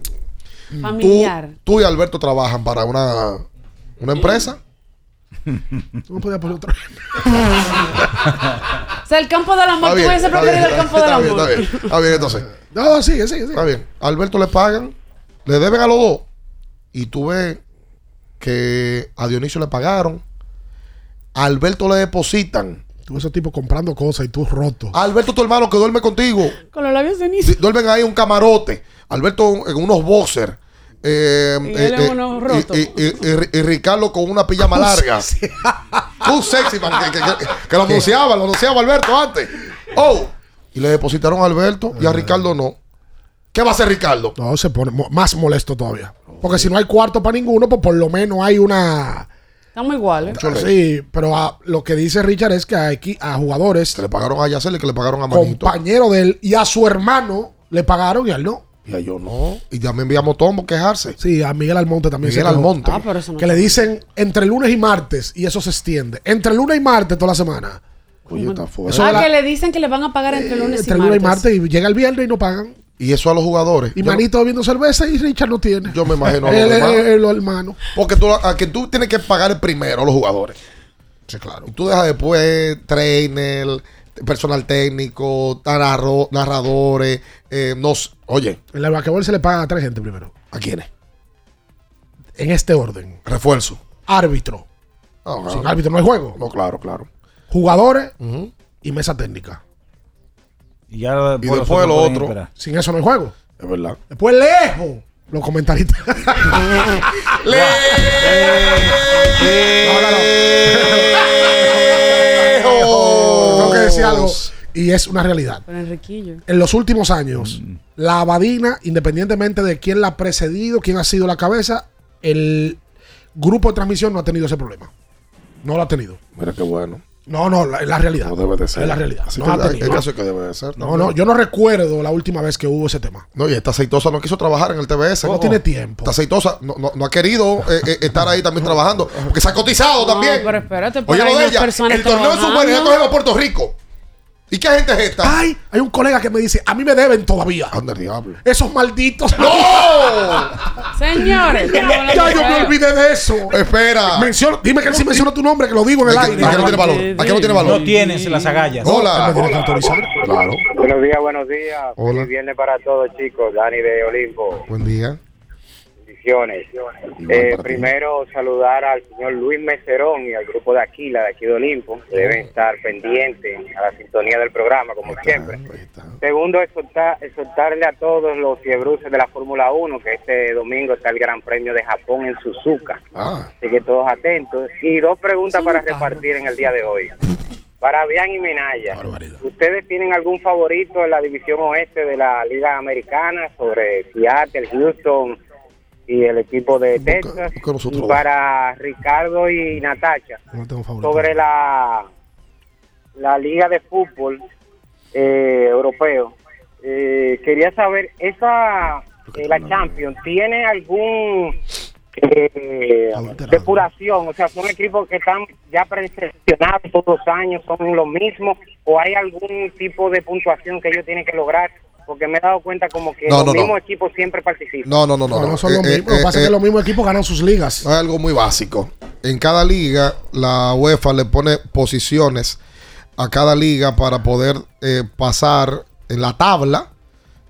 Familiar. Tú, tú y Alberto trabajan para una, una empresa. ¿Tú me podías poner otro? O sea, el campo del amor, tú bien, hubiese está preferido bien, el campo del está bien, amor. Está bien, está bien, entonces. No, sigue, sigue, sigue. Está bien. A Alberto le pagan, le deben a los dos. Y tú ves que a Dionisio le pagaron. A Alberto le depositan. Tú esos tipos comprando cosas y tú roto. Alberto, tu hermano, que duerme contigo. Con los labios cenizos. Duermen ahí en un camarote. Alberto en unos boxers. Eh, Y eh, él en eh, unos y- rotos. y, y- y- y Ricardo con una pijama larga. Un sexy man que, que- que- que lo anunciaba, lo anunciaba Alberto antes. Oh, y le depositaron a Alberto y a Ricardo no. ¿Qué va a hacer Ricardo? No, se pone mo- más molesto todavía. Porque si no hay cuarto para ninguno, pues por lo menos hay una. Estamos iguales. Sí, pero a- lo que dice Richard es que a, a jugadores. le pagaron a Yacel y que le pagaron a Manito. Compañero de él y a su hermano le pagaron y a él no. Y a yo no. Y ya me enviamos Tombo quejarse. Sí, a Miguel Almonte también. Miguel. Almonte. Ah, pero eso no que le dicen entre lunes y martes y eso se extiende. Entre lunes y martes toda la semana. Oye, está ah, la- que le dicen que le van a pagar entre lunes entre y lunes y martes. martes y llega el viernes y no pagan. Y eso a los jugadores. Y Manito bebiendo cerveza y Richard no tiene. Yo me imagino a los. Porque tú, a quien tú tienes que pagar primero a los jugadores. Sí, claro. Y tú dejas después trainer, personal técnico, narrado- narradores. eh, nos, oye, En el basquetbol se le paga a tres gente primero. ¿a quiénes? En este orden. Refuerzo. Árbitro. Ah, Sin claro. árbitro no hay juego. No, claro, claro. jugadores y mesa técnica. Y ya Y después lo otro. Sin eso no hay juego. Es verdad. Después lejos. Los comentaristas. Tengo que decir algo. Y es una realidad. En los últimos años, la Abadina, independientemente de quién la ha precedido, quién ha sido la cabeza, el grupo de transmisión no ha tenido ese problema. No lo ha tenido. Mira qué bueno. No, no, la- es la realidad. No debe de ser. Es la realidad. Así No que ha tenido. hay casos que debe de ser. No, no, yo no recuerdo la última vez que hubo ese tema. No, y esta aceitosa no quiso trabajar en el TBS. No tiene tiempo. Esta aceitosa no, no- no ha querido eh, eh, estar ahí también trabajando. Porque se ha cotizado también. pero espérate, por Oye, lo de ella. El torneo de. Super ya cogemos a Puerto Rico. ¿Y qué gente es esta? Ay, hay un colega que me dice, a mí me deben todavía. Anda, diablo. Esos malditos. ¡No! Señores, ya yo me olvidé de eso. Espera. Menciono- dime que él sí mencionó tu nombre, que lo digo en el ¿A aire. qué no tiene valor? ¿A qué no tiene valor? No tienes las agallas. Hola. Él me tiene que autorizar. Claro. Buenos días, buenos días. Hola. Feliz viernes para todos, chicos. Dani de Olimpo. Buen día. Bendiciones. Eh, primero, saludar al señor Luis Mecerón y al grupo de Aquila, de aquí de Olimpo, que deben estar pendientes a la sintonía del programa, como siempre. Segundo, exhortar, exhortarle a todos los fiebruces de la Fórmula 1 que este domingo está el Gran Premio de Japón en Suzuka. Ah. Así que todos atentos. Y dos preguntas para repartir en el día de hoy. Para Bian y Minaya, ¿ustedes tienen algún favorito en la división oeste de la Liga Americana sobre Seattle, Houston y el equipo de Texas? busca Y para Ricardo y Natacha, sobre la, la Liga de Fútbol eh, Europeo, eh, quería saber, ¿esa, eh, la Champions, tiene algún eh, depuración? O sea, ¿son equipos que están ya preseleccionados todos los años, son los mismos? ¿O hay algún tipo de puntuación que ellos tienen que lograr? Porque me he dado cuenta como que No, los no, no. mismos equipos siempre participan. No, no, no, no. No, son los Eh, mismos. eh, Lo que pasa eh, es que los mismos equipos ganan sus ligas. Es algo muy básico. En cada liga, la UEFA le pone posiciones a cada liga para poder eh, pasar en la tabla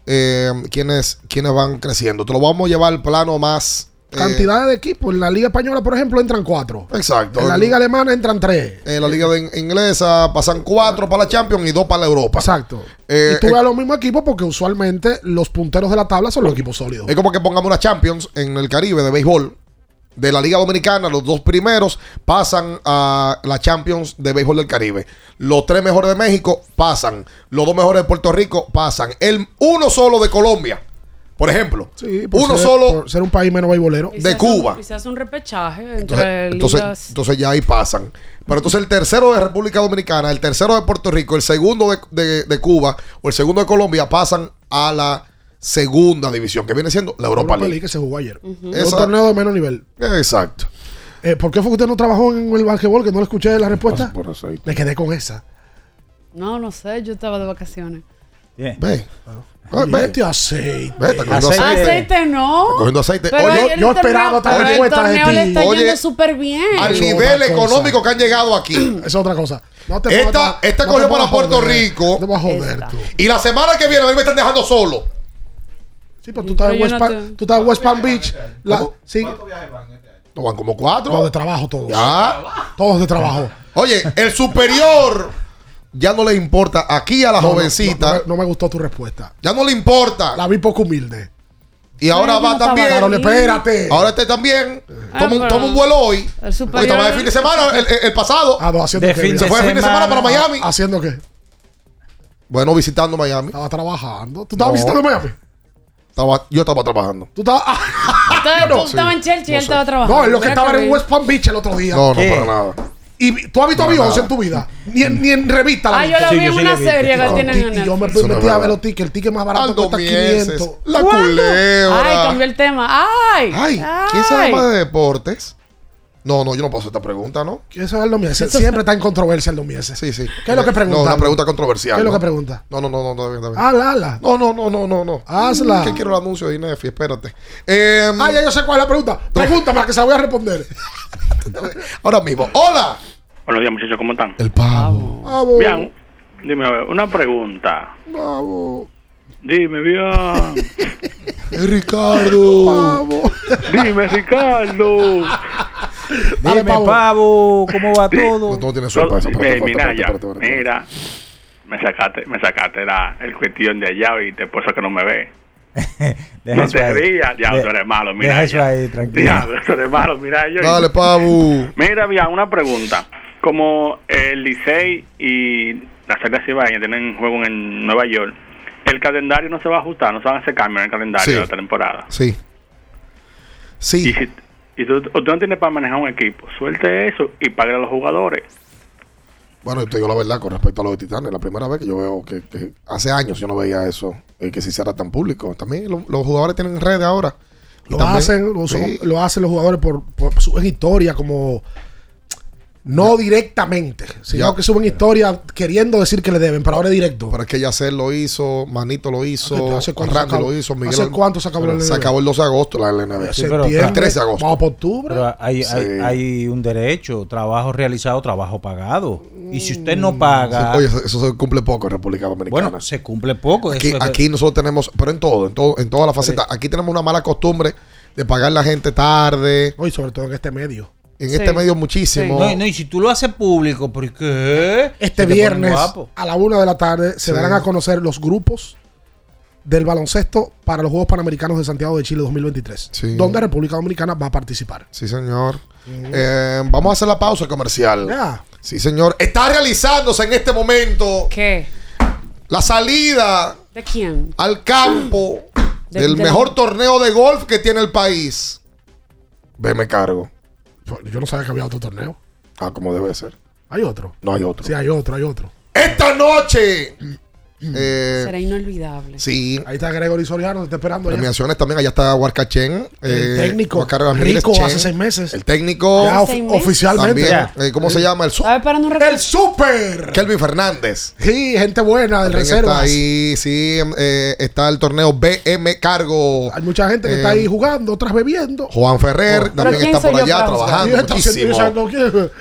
eh, quienes, quienes van creciendo. Te lo vamos a llevar al plano más. Eh, Cantidad de equipos. En la Liga Española, por ejemplo, entran cuatro. Exacto. En la Liga Alemana entran tres. En la liga de- inglesa pasan cuatro para la Champions y dos para la Europa. Exacto. Eh, y tú eh, ves los mismos equipos porque usualmente los punteros de la tabla son los equipos sólidos. Es como que pongamos una Champions en el Caribe de béisbol. De la Liga Dominicana, los dos primeros pasan a la Champions de béisbol del Caribe. Los tres mejores de México pasan. Los dos mejores de Puerto Rico pasan. El uno solo de Colombia, por ejemplo. Sí, por uno ser- solo por ser un país menos se de un- Cuba. y se hace un repechaje Entonces, entre entonces, ligas. entonces ya ahí pasan. Pero entonces el tercero de República Dominicana, el tercero de Puerto Rico, el segundo de, de- de Cuba o el segundo de Colombia pasan a la segunda división, que viene siendo la Europa, Europa League. League que se jugó ayer. Un torneo de menor nivel. Exacto. Eh, ¿Por qué fue que usted no trabajó en el basquetbol? Que no le escuché la respuesta. Me quedé con esa. No, no sé, yo estaba de vacaciones. Ve. Ay, Vete aceite. Ve, está cogiendo aceite. Aceite no. Está cogiendo aceite. Pero Oye, yo torneo- esperaba otra pero respuesta de torneo le ti. está Oye, yendo súper bien. al nivel otra cosa. económico que han llegado aquí. Esa es otra cosa. No te Esta, esta no cogió para Puerto joder. Rico. Te vas a joder tú. Y la semana que viene a mí me están dejando solo. Sí, pero tú estás en Pero yo West, no Palm- te- tú estás en West Palm Beach. La- sí, No van como cuatro. todos de trabajo, todos. Ya. Todos de trabajo. Oye, el superior ya no le importa. Aquí a la No, no, jovencita No, no, no me gustó tu respuesta. ya no le importa. La vi poco humilde. Y ahora va no también. Carol, espérate. Ahora este también. Ah, Toma, un- toma vuelo hoy. El Hoy estaba de fin de semana, el, el- el pasado. Ah, no, haciendo De qué, fin. Se fue de fin de semana para Miami. ¿Haciendo qué? Bueno, visitando Miami. Estaba trabajando. ¿Tú estabas No. visitando Miami? Estaba, yo estaba trabajando. ¿Tú estabas.? Entonces, tú estabas en Chelsea y él estaba trabajando. No, es lo que estaba en. West Palm Beach el otro día. No, no, ¿Qué? para nada. ¿Y tú has visto No, a Beyoncé en tu vida? Ni en, ni en revista la Ah, yo lo Sí, vi en sí una serie que No, tienen en y, y yo me. Eso no es metí a ver los tickets. El ticket más barato Aldo cuesta Mieses. 500. La ¿Cuándo? culebra. Ay, cambió el tema. Ay. Ay, ¿quién sabe más de deportes? No, no, yo no puedo hacer esta pregunta, ¿no? ¿Qué es Aldo Mieses? Siempre está en controversia Aldo Mieses. Sí, sí. ¿Qué es lo que pregunta? No, una pregunta controversial. ¿Qué es lo ¿no? que pregunta? No, no, no, no, no, no, hazla. No, no, no, no, no, no. Hazla. Que quiero el anuncio de Inefi, espérate. Eh, Ah, ya yo sé cuál es la pregunta. Pregúntame que se la voy a responder. ahora mismo. ¡Hola! Buenos días, muchachos, ¿cómo están? El pavo. Vamos. Bien, dime, a ver, una pregunta. Vamos. Dime, bien. Es Ricardo. Vamos. Dime, Ricardo. Dale, Dime, Pavo. Pavo, ¿cómo va todo? Todo tiene No, eh, mira, ya, mira, me sacaste, me sacaste la, el cuestión de allá y te por eso que no me ve. Deja no te rías, diablo, tú eres malo, mira. Deja eso ya. ahí, tranquilo. Diablo, tú eres malo, mira. Yo, Dale, Pabu. Mira, bien, una pregunta. Como el Licey y la Celta Cibaeña tienen juego en Nueva York, el calendario no se va a ajustar, no se van a hacer cambios en el calendario Sí. de la temporada. Sí. Sí. Y, si, y tú, tú no tienes para manejar un equipo, suelte eso y pague a los jugadores. Bueno, yo te digo la verdad con respecto a los de Titanes. La primera vez que yo veo que, que hace años yo no veía eso, eh, que se hiciera tan público. También lo- los jugadores tienen redes ahora. Lo también- hacen, lo, sí. lo hacen los jugadores por, por suben historia como no directamente, sino Ya. que suben historia queriendo decir que le deben, pero ahora es directo. Pero es que Yacer lo hizo, Manito lo hizo, ¿Hace cuánto Randy lo hizo, Miguel. hace cuánto se acabó la Se acabó el 12 de agosto la LNB. Sí, pero- el 13 de agosto. Vamos para octubre. Pero hay, Sí. hay, hay un derecho, trabajo realizado, trabajo pagado. Y si usted no paga, Sí, Oye, eso, se cumple poco en República Dominicana. bueno, se cumple poco. aquí, eso es- aquí nosotros tenemos, pero en todo, en todo, en toda la faceta, aquí tenemos una mala costumbre de pagar la gente tarde. Hoy, sobre todo en este medio. En Sí. este medio muchísimo. No, y- no, y si tú lo haces público, ¿por qué? Este viernes a la una de la tarde se Sí. darán a conocer los grupos del baloncesto para los Juegos Panamericanos de Santiago de Chile 2023, Sí. donde República Dominicana va a participar. Sí, señor. Eh, vamos a hacer la pausa comercial. Sí, señor. Está realizándose en este momento ¿Qué? la salida ¿De quién? al campo De- del de- mejor torneo de golf que tiene el país. Veme cargo. Yo no sabía que había otro torneo. Ah, como debe ser. Hay otro. No hay otro. Sí, hay otro, hay otro. Esta noche. Eh, Será inolvidable. sí. Ahí está Gregory Soriano, te está esperando. Premiaciones también. Allá está Huarcachén. El técnico, Carlos Ramírez rico, Chen. hace seis meses. El técnico. Ya of- Seis meses. oficialmente. También, eh, ¿Cómo se llama? El, su- Estaba esperando un El Super. Kelvin Fernández. Sí, gente buena del También está ahí, sí, eh, está el torneo BM Cargo. Hay mucha gente que Eh, está ahí jugando, otras bebiendo. Juan Ferrer ¿Pero también está por allá trabajando muchísimo.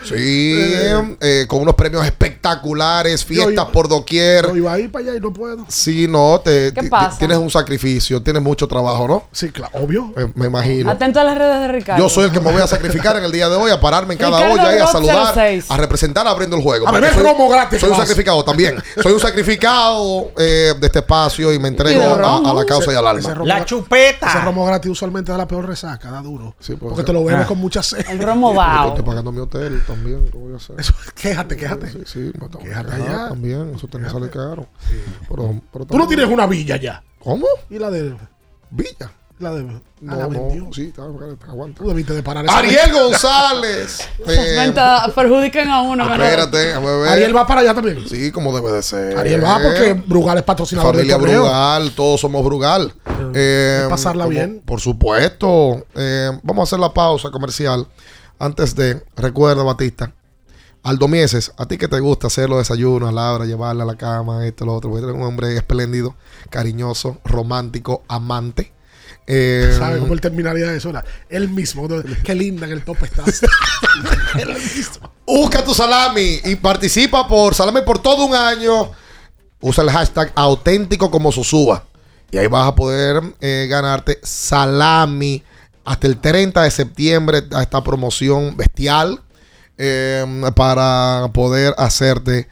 Sí, Eh, eh, con unos premios espectaculares, fiestas iba- por doquier. Yo iba ahí para allá y no puedo. Sí, no, te, ¿Qué ti- pasa? tienes un sacrificio, tienes mucho trabajo, ¿no? Sí, claro, obvio. Me, me imagino. Atento a las redes de Ricardo. Yo soy el que me voy a sacrificar en el día de hoy, a pararme en cada Ricardo olla y a saludar, 06. a representar abriendo el juego. A beber soy, romo gratis, Soy un sacrificado también. Soy un sacrificado eh, de este espacio y me entrego a, la causa y al Ese alma. romo- La Ese chupeta. romo gratis usualmente da la peor resaca, da duro. Sí, puede porque ser. te lo bebes Ah. con mucha sed. El romo Yo bao. estoy pagando mi hotel también. ¿qué voy a hacer? Eso, quéjate, quéjate. Sí, sí, me tengo que Quéjate allá. también. Eso te me sale caro. Pero, pero Tú no tienes una villa ya. ¿Cómo? Y la de. Villa. La de. No, la vendió. no. Sí, está, aguanta. Tú debiste de parar esa Ariel González. eh, Venta, perjudican a uno. espérate, ver. Ariel va para allá también. Sí, como debe de ser. Ariel va porque Brugal es patrocinador Familia del. Brugal, todos somos Brugal. Eh, pasarla como- bien. Por supuesto. Eh, vamos a hacer la pausa comercial. Antes de, recuerda, Batista, Aldo Mieses, a ti que te gusta hacer los desayunos, a Laura, llevarla a la cama, esto, lo otro, porque eres un hombre espléndido, cariñoso, romántico, amante. Eh, ¿Sabe cómo él terminaría eso? Era él mismo. Qué linda en el tope estás. él mismo. Busca tu salami y participa por salami por todo un año. Usa el hashtag auténtico como Sosúa. Y ahí vas a poder eh, ganarte salami hasta el 30 de septiembre a esta promoción bestial eh, para poder hacerte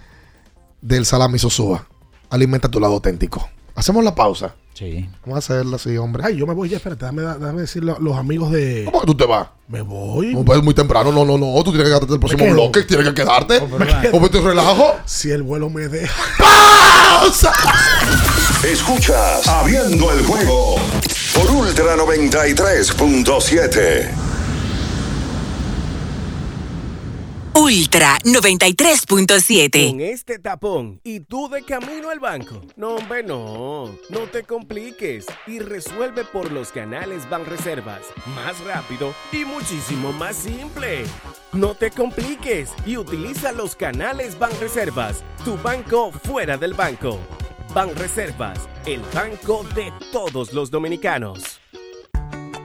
del salami Sosúa. Alimenta tu lado auténtico. Hacemos la pausa. Sí. Vamos a hacerla así, hombre. Ay, yo me voy ya, espérate, déjame, déjame decir lo- los amigos de. ¿Cómo que tú te vas? Me voy. No, pues muy temprano. No, no, no. Tú tienes que quedarte el próximo quedo. bloque. Tienes que quedarte. pero- ¿Cómo te relajo? Si el vuelo me deja. ¡Pausa! Escuchas Abriendo el juego por Ultra 93.7. Ultra 93.7. Con este tapón y tú de camino al banco. No, hombre, no. No te compliques y resuelve por los canales Banreservas. Más rápido y muchísimo más simple. No te compliques y utiliza los canales Banreservas. Tu banco fuera del banco. Banreservas, el banco de todos los dominicanos.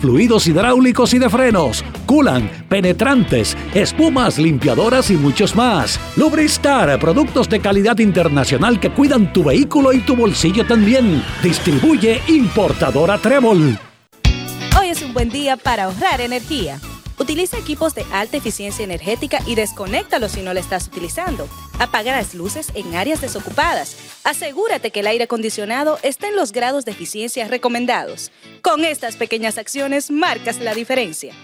fluidos hidráulicos y de frenos, culan, penetrantes, espumas, limpiadoras y muchos más. Lubristar, productos de calidad internacional que cuidan tu vehículo y tu bolsillo también. Distribuye importadora Trébol. Hoy es un buen día para ahorrar energía. Utiliza equipos de alta eficiencia energética y desconéctalos si no lo estás utilizando. Apaga las luces en áreas desocupadas. Asegúrate que el aire acondicionado esté en los grados de eficiencia recomendados. Con estas pequeñas acciones marcas la diferencia.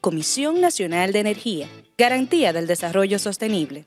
Comisión Nacional de Energía. Garantía del Desarrollo Sostenible.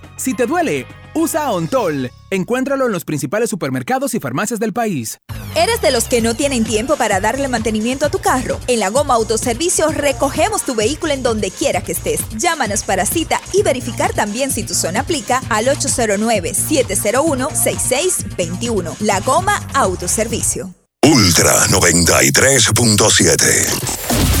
Si te duele, usa Ontol. Encuéntralo en los principales supermercados y farmacias del país. ¿Eres de los que no tienen tiempo para darle mantenimiento a tu carro? En la Goma Autoservicio recogemos tu vehículo en donde quiera que estés. Llámanos para cita y verificar también si tu zona aplica al 809-701-6621. La Goma Autoservicio. Ultra 93.7.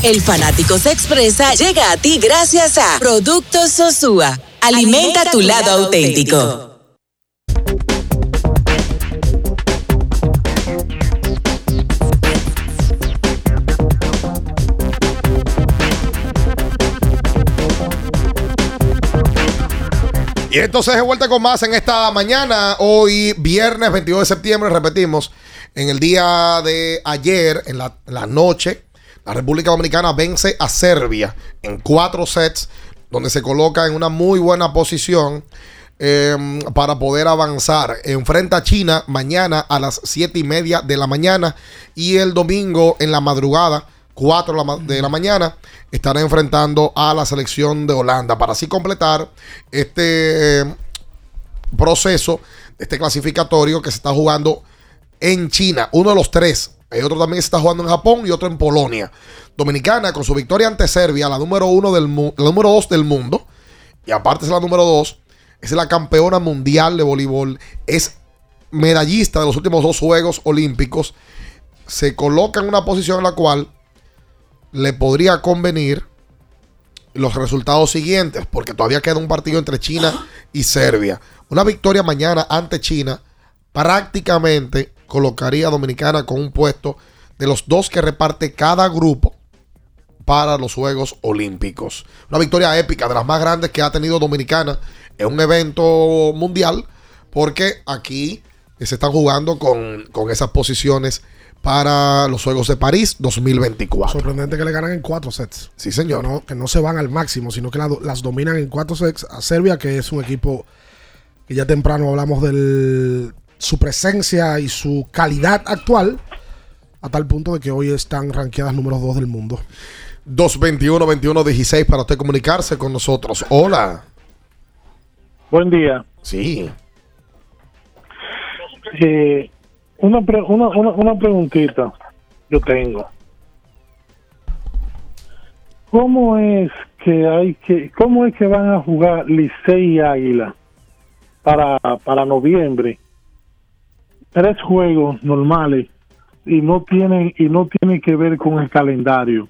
El fanático se expresa llega a ti gracias a Productos Sosúa. Alimenta tu lado auténtico. Y entonces de vuelta con más en esta mañana, hoy viernes 22 de septiembre, repetimos, en el día de ayer, en la, la noche, la República Dominicana vence a Serbia en cuatro sets, donde se coloca en una muy buena posición eh, para poder avanzar. Enfrenta a China mañana a las siete y media de la mañana y el domingo en la madrugada 4 de la mañana, estará enfrentando a la selección de Holanda para así completar este eh, proceso, este clasificatorio que se está jugando en China, uno de los tres. Hay otro también que se está jugando en Japón y otro en Polonia. Dominicana con su victoria ante Serbia, la número uno del la número dos del mundo, y aparte es la número dos, es la campeona mundial de voleibol, es medallista de los últimos dos Juegos Olímpicos, se coloca en una posición en la cual le podría convenir los resultados siguientes, porque todavía queda un partido entre China y Serbia. Una victoria mañana ante China prácticamente colocaría a Dominicana con un puesto de los dos que reparte cada grupo para los Juegos Olímpicos. Una victoria épica, de las más grandes que ha tenido Dominicana en un evento mundial, porque aquí se están jugando con, con esas posiciones para los Juegos de París 2024. Sorprendente que le ganan en cuatro sets. Sí, señor. Que no, que no se van al máximo, sino que la- las dominan en cuatro sets a Serbia, que es un equipo que ya temprano hablamos de su presencia y su calidad actual. a tal punto de que hoy están rankeadas número 2 del mundo. 221-21-16 para usted comunicarse con nosotros. Hola. Buen día. Sí. Eh, una, pre- una, una, una preguntita yo tengo. ¿Cómo es que hay que, cómo es que van a jugar Licey y Águila para, para noviembre? Tres juegos normales y no tienen y no tienen que ver con el calendario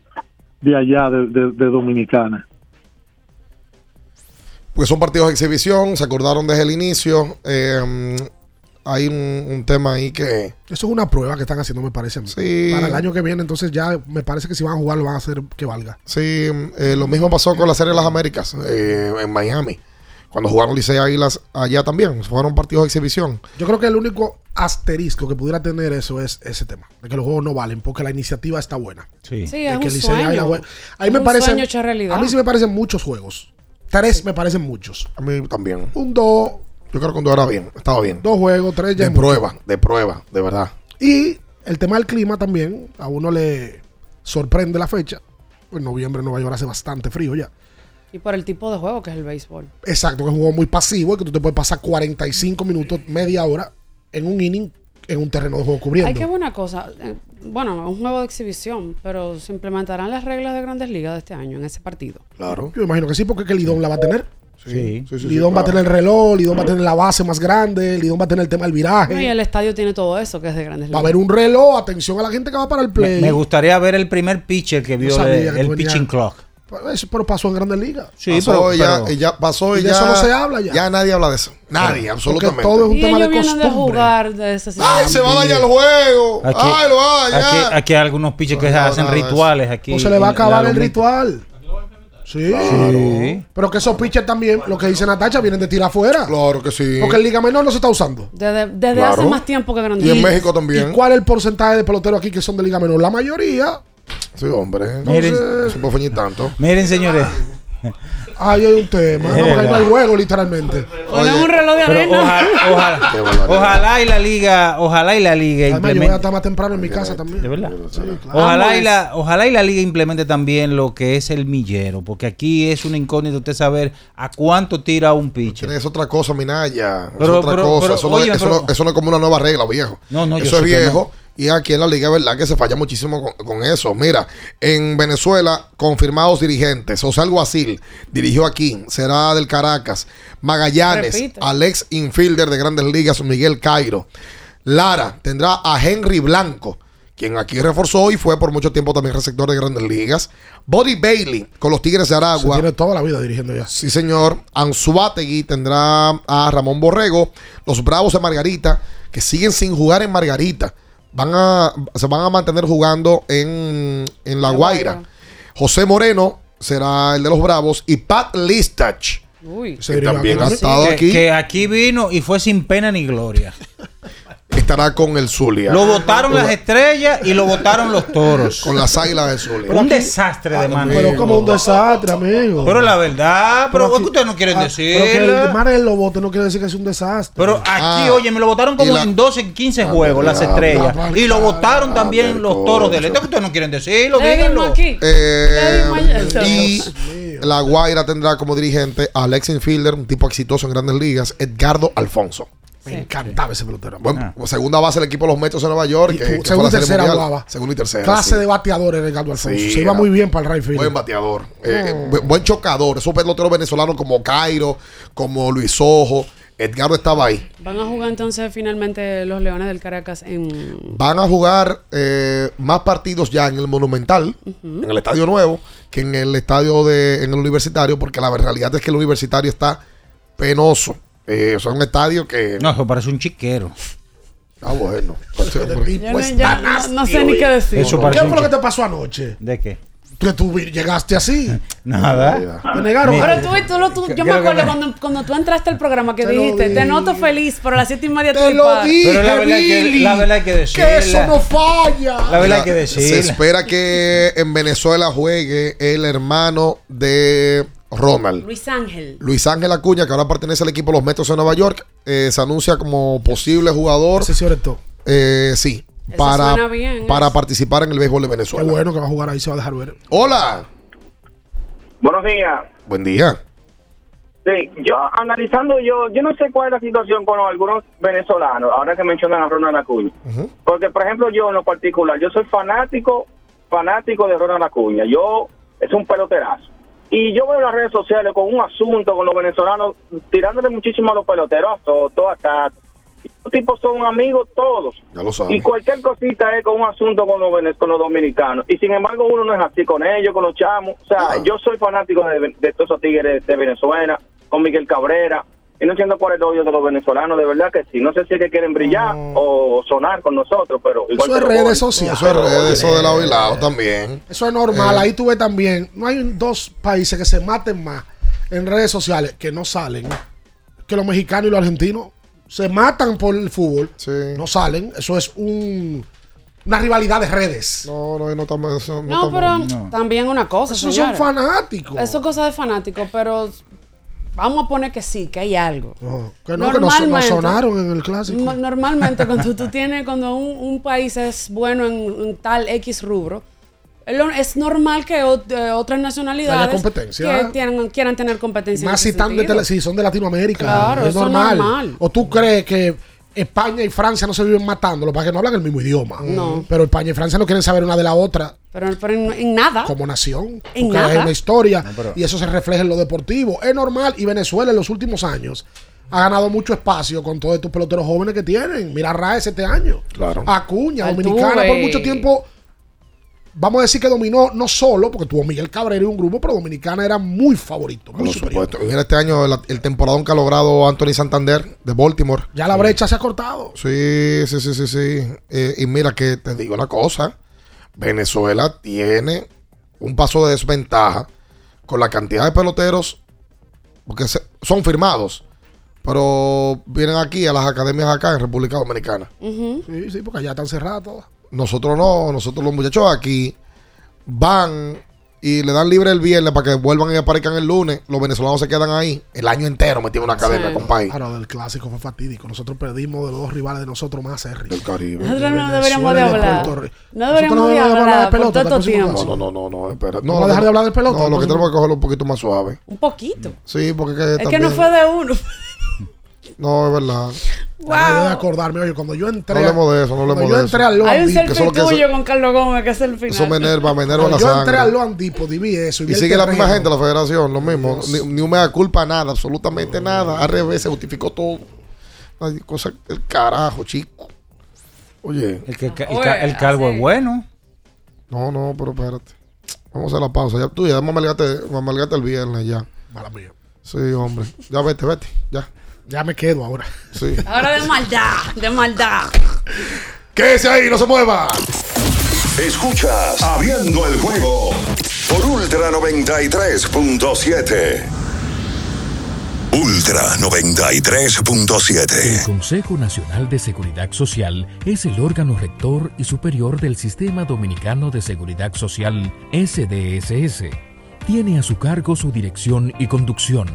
de allá de, de- de Dominicana. Pues son partidos de exhibición, se acordaron desde el inicio. eh, hay un, un tema ahí que... Eso es una prueba que están haciendo, me parece. Sí. Para el año que viene, entonces ya me parece que si van a jugar lo van a hacer que valga. Sí, eh, lo mismo pasó con la Serie de las Américas eh, en Miami. Cuando jugaron Licey Águilas allá también. Fueron partidos de exhibición. Yo creo que el único asterisco que pudiera tener eso es ese tema, de que los juegos no valen, porque la iniciativa está buena. Sí, Sí, es que un sueño. jue- A mí me Un parecen, a mí sí me parecen muchos juegos. Tres me parecen muchos. A mí también. Un dos, Yo creo que cuando era bien, estaba bien. dos juegos, tres ya De mucho. prueba, de prueba, de verdad. Y el tema del clima también, a uno le sorprende la fecha. En noviembre en Nueva York hace bastante frío ya. Y por el tipo de juego que es el béisbol. Exacto, que es un juego muy pasivo y que tú te puedes pasar 45 minutos, media hora en un inning en un terreno de juego cubriendo. Hay que ver una cosa. eh, bueno, es un juego de exhibición, pero se implementarán las reglas de Grandes Ligas de este año en ese partido. Claro. Yo imagino que sí, porque es que Lidón la va a tener. Sí. sí, sí, Lidón va a tener el reloj, Lidón va a tener la base más grande, Lidón va a tener el tema del viraje. No, y el estadio tiene todo eso que es de Grandes Va a haber un reloj, atención a la gente que va para el play. me gustaría ver el primer pitcher que vio el, pitching clock. Eso, pero pasó en Grandes Ligas. Sí, pasó pero- ya, pero- ya pasó Y y de ya, eso no se habla ya. Ya nadie habla de eso. Nadie, Porque absolutamente. todo es un Y tema ellos de vienen de costumbre. jugar de ese ¡Ay, se va a dañar el juego! Aquí, ¡Ay, lo va a dañar! aquí, aquí hay algunos pitchers que No, no, hacen nada rituales aquí. O se le va a acabar el ritual. Sí. Sí. Pero que esos pitchers también, lo que dice Natacha, vienen de tirar afuera. Claro que sí. Porque el Liga Menor no se está usando. Desde, desde Claro. hace más tiempo que Grandes Y en. México también. ¿Y cuál es el porcentaje de peloteros aquí que son de Liga Menor? La mayoría. Sí, hombre. Miren. No se puede feñir tanto. Miren, señores. Ahí hay un tema. No, porque ahí no hay juego, literalmente. Ponen un reloj de arena. ojalá, ojalá, ojalá y la liga, ojalá y la liga Además, yo voy a estar más temprano en mi casa también. De verdad. Sí, claro. Ojalá y, la, ojalá y la liga implemente también lo que es el millero, porque aquí es una incógnita usted saber a cuánto tira un pitcher. Es otra cosa, Minaya. Es Pero- otra pero- cosa. pero, eso, no, oye, eso no- eso no es como una nueva regla, viejo. No, no, yo Eso es sé que viejo. Y aquí en la liga, ¿verdad? Que se falla muchísimo con, con eso. Mira, en Venezuela, confirmados dirigentes. José Alguacil dirigió aquí. Será del Caracas. Magallanes. Repite. Alex Infielder de Grandes Ligas. Miguel Cairo. Lara tendrá a Henry Blanco, quien aquí reforzó y fue por mucho tiempo también receptor de Grandes Ligas. Body Bailey con los Tigres de Se Aragua. tiene toda la vida dirigiendo ya. Sí, señor. Anzuategui tendrá a Ramón Borrego. Los Bravos de Margarita, que siguen sin jugar en Margarita. Van a, se van a mantener jugando en, en La Guaira. José Moreno será el de los Bravos. Y Pat Listach, Uy. Que también aquí. ha estado que, aquí, que aquí vino y fue sin pena ni gloria. Estará con el Zulia. Lo votaron las estrellas y lo votaron los toros. Con las águilas del Zulia. un desastre de mano. Pero como un desastre, amigo. Pero la verdad, pero, aquí- es que ustedes no quieren ah, Pero que el lo vote no quiere decir que es un desastre. Pero aquí, Ah, oye, me lo votaron como la- en 12, 15 juegos, las ah, estrellas. ah, y lo ah, votaron ah, también los toros del este. que ustedes no quieren decirlo, díganlo. aquí. Eh, y La Guaira tendrá como dirigente a Alex Infielder, un tipo exitoso en grandes ligas, Edgardo Alfonso. Me encantaba ese pelotero. Bueno, segunda base del equipo de los Mets de Nueva York. Y que- tu- que fue segunda la y tercera jugaba. Segunda y tercera. Clase sí. de bateador era Edgardo Alfonso. Sí, Se iba era muy bien para el right field. Buen bateador. Eh, bu- buen chocador. Esos peloteros venezolanos como Cairo, como Luis Ojo. Edgardo estaba ahí. Van a jugar entonces finalmente los Leones del Caracas en... Van a jugar eh, más partidos ya en el Monumental, en el Estadio Nuevo, que en el estadio de, en el Universitario, porque la realidad es que el Universitario está penoso. Eh, o sea, un estadio que. No, eso parece un chiquero. Ah, bueno. Yo pues, no, ya no- no sé ni qué decir. Eso ¿Qué fue lo que te pasó anoche? ¿De qué? Que tú llegaste así. Nada. Te negaron. Pero tú, tú, lo- tú- yo me acuerdo cuando, cuando tú entraste al programa que Te dijiste, te noto feliz, pero a las siete y media Te lo dije, Pero la verdad que- la verdad hay que Que eso no falla. La verdad hay que Se decir. espera que en Venezuela juegue el hermano de Ronald. Luis Ángel. Luis Ángel Acuña, que ahora pertenece al equipo de los Metos de Nueva York, eh, se anuncia como posible jugador. Sí, ahora todo. Eh, sí, Eso para, suena bien, para eso. participar en el béisbol de Qué Venezuela. bueno que va a jugar ahí, se va a dejar ver. Hola. Buenos días. Buen día. Sí, yo analizando yo, yo no sé cuál es la situación con algunos venezolanos, ahora que mencionan a Ronald Acuña. Porque, por ejemplo, yo en lo particular, yo soy fanático, fanático de Ronald Acuña. Yo, es un peloterazo. Y yo veo las redes sociales con un asunto con los venezolanos, tirándole muchísimo a los peloteros, todo, acá. Los tipos son amigos todos. Ya lo Y cualquier cosita es con un asunto con los, con los dominicanos. Y sin embargo, uno no es así con ellos, con los chamos. O sea, yo soy fanático de, de todos esos tigres de Venezuela, con Miguel Cabrera. Y no entiendo cuál es el odio de los venezolanos, de verdad que sí. No sé si es que quieren brillar o sonar con nosotros, pero igual Eso es redes sociales. Eso es redes, eso de lado y lado también. Eso es normal. Eh. Ahí tú ves también. No hay dos países que se maten más en redes sociales que no salen que los mexicanos y los argentinos. Se matan por el fútbol. No salen. Eso es un, una rivalidad de redes. No, no, no estamos. No, No, pero también una cosa, Esos señores. son fanáticos. Eso es cosa de fanáticos, pero vamos a poner que sí, que hay algo. Que no, que sonaron en el clásico. No- Normalmente cuando tú tienes, cuando un, un país es bueno en, en tal X rubro, es normal que eh, otras nacionalidades competencia. que tienen- quieran tener competencia. en Más si, están de si son de Latinoamérica. Claro, es normal. normal. O tú crees que España y Francia no se viven matando, lo que pasa es que no hablan el mismo idioma. No. Pero España y Francia no quieren saber una de la otra Pero, pero en, en nada. como nación. En porque nada. hay una historia pero- y eso se refleja en lo deportivo. Es normal y Venezuela en los últimos años ha ganado mucho espacio con todos estos peloteros jóvenes que tienen. Mira a Raes este año. Claro. Acuña, Altuve. Dominicana por mucho tiempo. Vamos a decir que dominó no solo, porque tuvo Miguel Cabrera y un grupo, pero Dominicana era muy favorito, muy Por superior. supuesto. Mira este año el, el temporadón que ha logrado Anthony Santander de Baltimore. Ya la brecha se ha cortado. Sí, sí, sí, sí, sí. Eh, y mira que te digo una cosa. Venezuela tiene un paso de desventaja con la cantidad de peloteros porque se- son firmados, pero vienen aquí a las academias acá en República Dominicana. Sí, sí, porque allá están cerradas todas. Nosotros no, nosotros los muchachos aquí van y le dan libre el viernes para que vuelvan y aparezcan el lunes. Los venezolanos se quedan ahí el año entero en una academia, Sí. compadre. Claro, del clásico fue fatídico. Nosotros perdimos de los dos rivales de nosotros más acérrimos. Del Caribe. Nosotros no deberíamos de hablar. No deberíamos de hablar por pelota. No, no, no, no, espera. ¿Vamos a dejar de hablar de pelota? No, lo que tenemos que cogerlo un poquito más suave. Un poquito. Sí, porque que Es que no fue de uno. No, es verdad. Wow. de acordarme, oye, cuando yo entré. No hablemos de eso, no cuando hablemos yo de entré eso. al Loan Hay un selfie tuyo con Carlos Gómez, que es el final. Eso me enerva, me enerva Cuando la yo entré al sangre. Loan Depot y vi eso. Y, sigue la misma gente, la federación, lo mismo. Ni, ni un mea culpa, nada, absolutamente nada. Al revés, se justificó todo. Ay, cosa el carajo, chico. Oye. El, que- el ca- el calvo es bueno. No, no, pero espérate. Vamos a hacer la pausa. Ya tú ya, vamos a amalgarte, vamos a amalgarte el viernes ya. Mala mía. Sí, hombre. Ya vete, vete. Ya. Ya me quedo ahora. Sí. Ahora de maldad, de maldad. Quédese ahí, no se mueva. Escuchas Abriendo el juego por Ultra 93.7. Ultra 93.7. El Consejo Nacional de Seguridad Social es el órgano rector y superior del Sistema Dominicano de Seguridad Social, SDSS. Tiene a su cargo su dirección y conducción,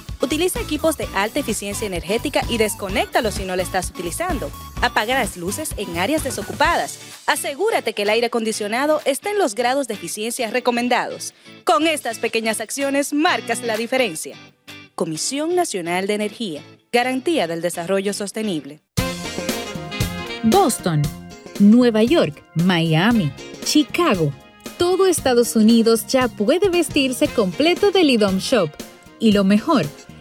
Utiliza equipos de alta eficiencia energética y desconéctalos si no lo estás utilizando. Apaga las luces en áreas desocupadas. Asegúrate que el aire acondicionado esté en los grados de eficiencia recomendados. Con estas pequeñas acciones marcas la diferencia. Comisión Nacional de Energía. Garantía del Desarrollo Sostenible. Boston, Nueva York, Miami, Chicago. Todo Estados Unidos ya puede vestirse completo del IDOM Shop. Y lo mejor,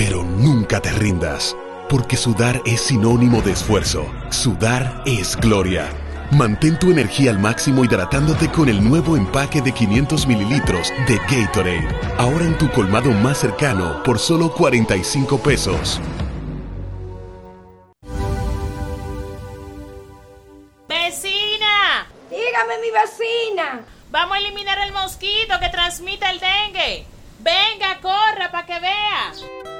pero nunca te rindas, porque sudar es sinónimo de esfuerzo, sudar es gloria. Mantén tu energía al máximo hidratándote con el nuevo empaque de 500 mililitros de Gatorade, ahora en tu colmado más cercano por solo 45 pesos. ¡Vecina! Dígame, mi vecina. Vamos a eliminar el mosquito que transmite el dengue. Venga, corra para que vea.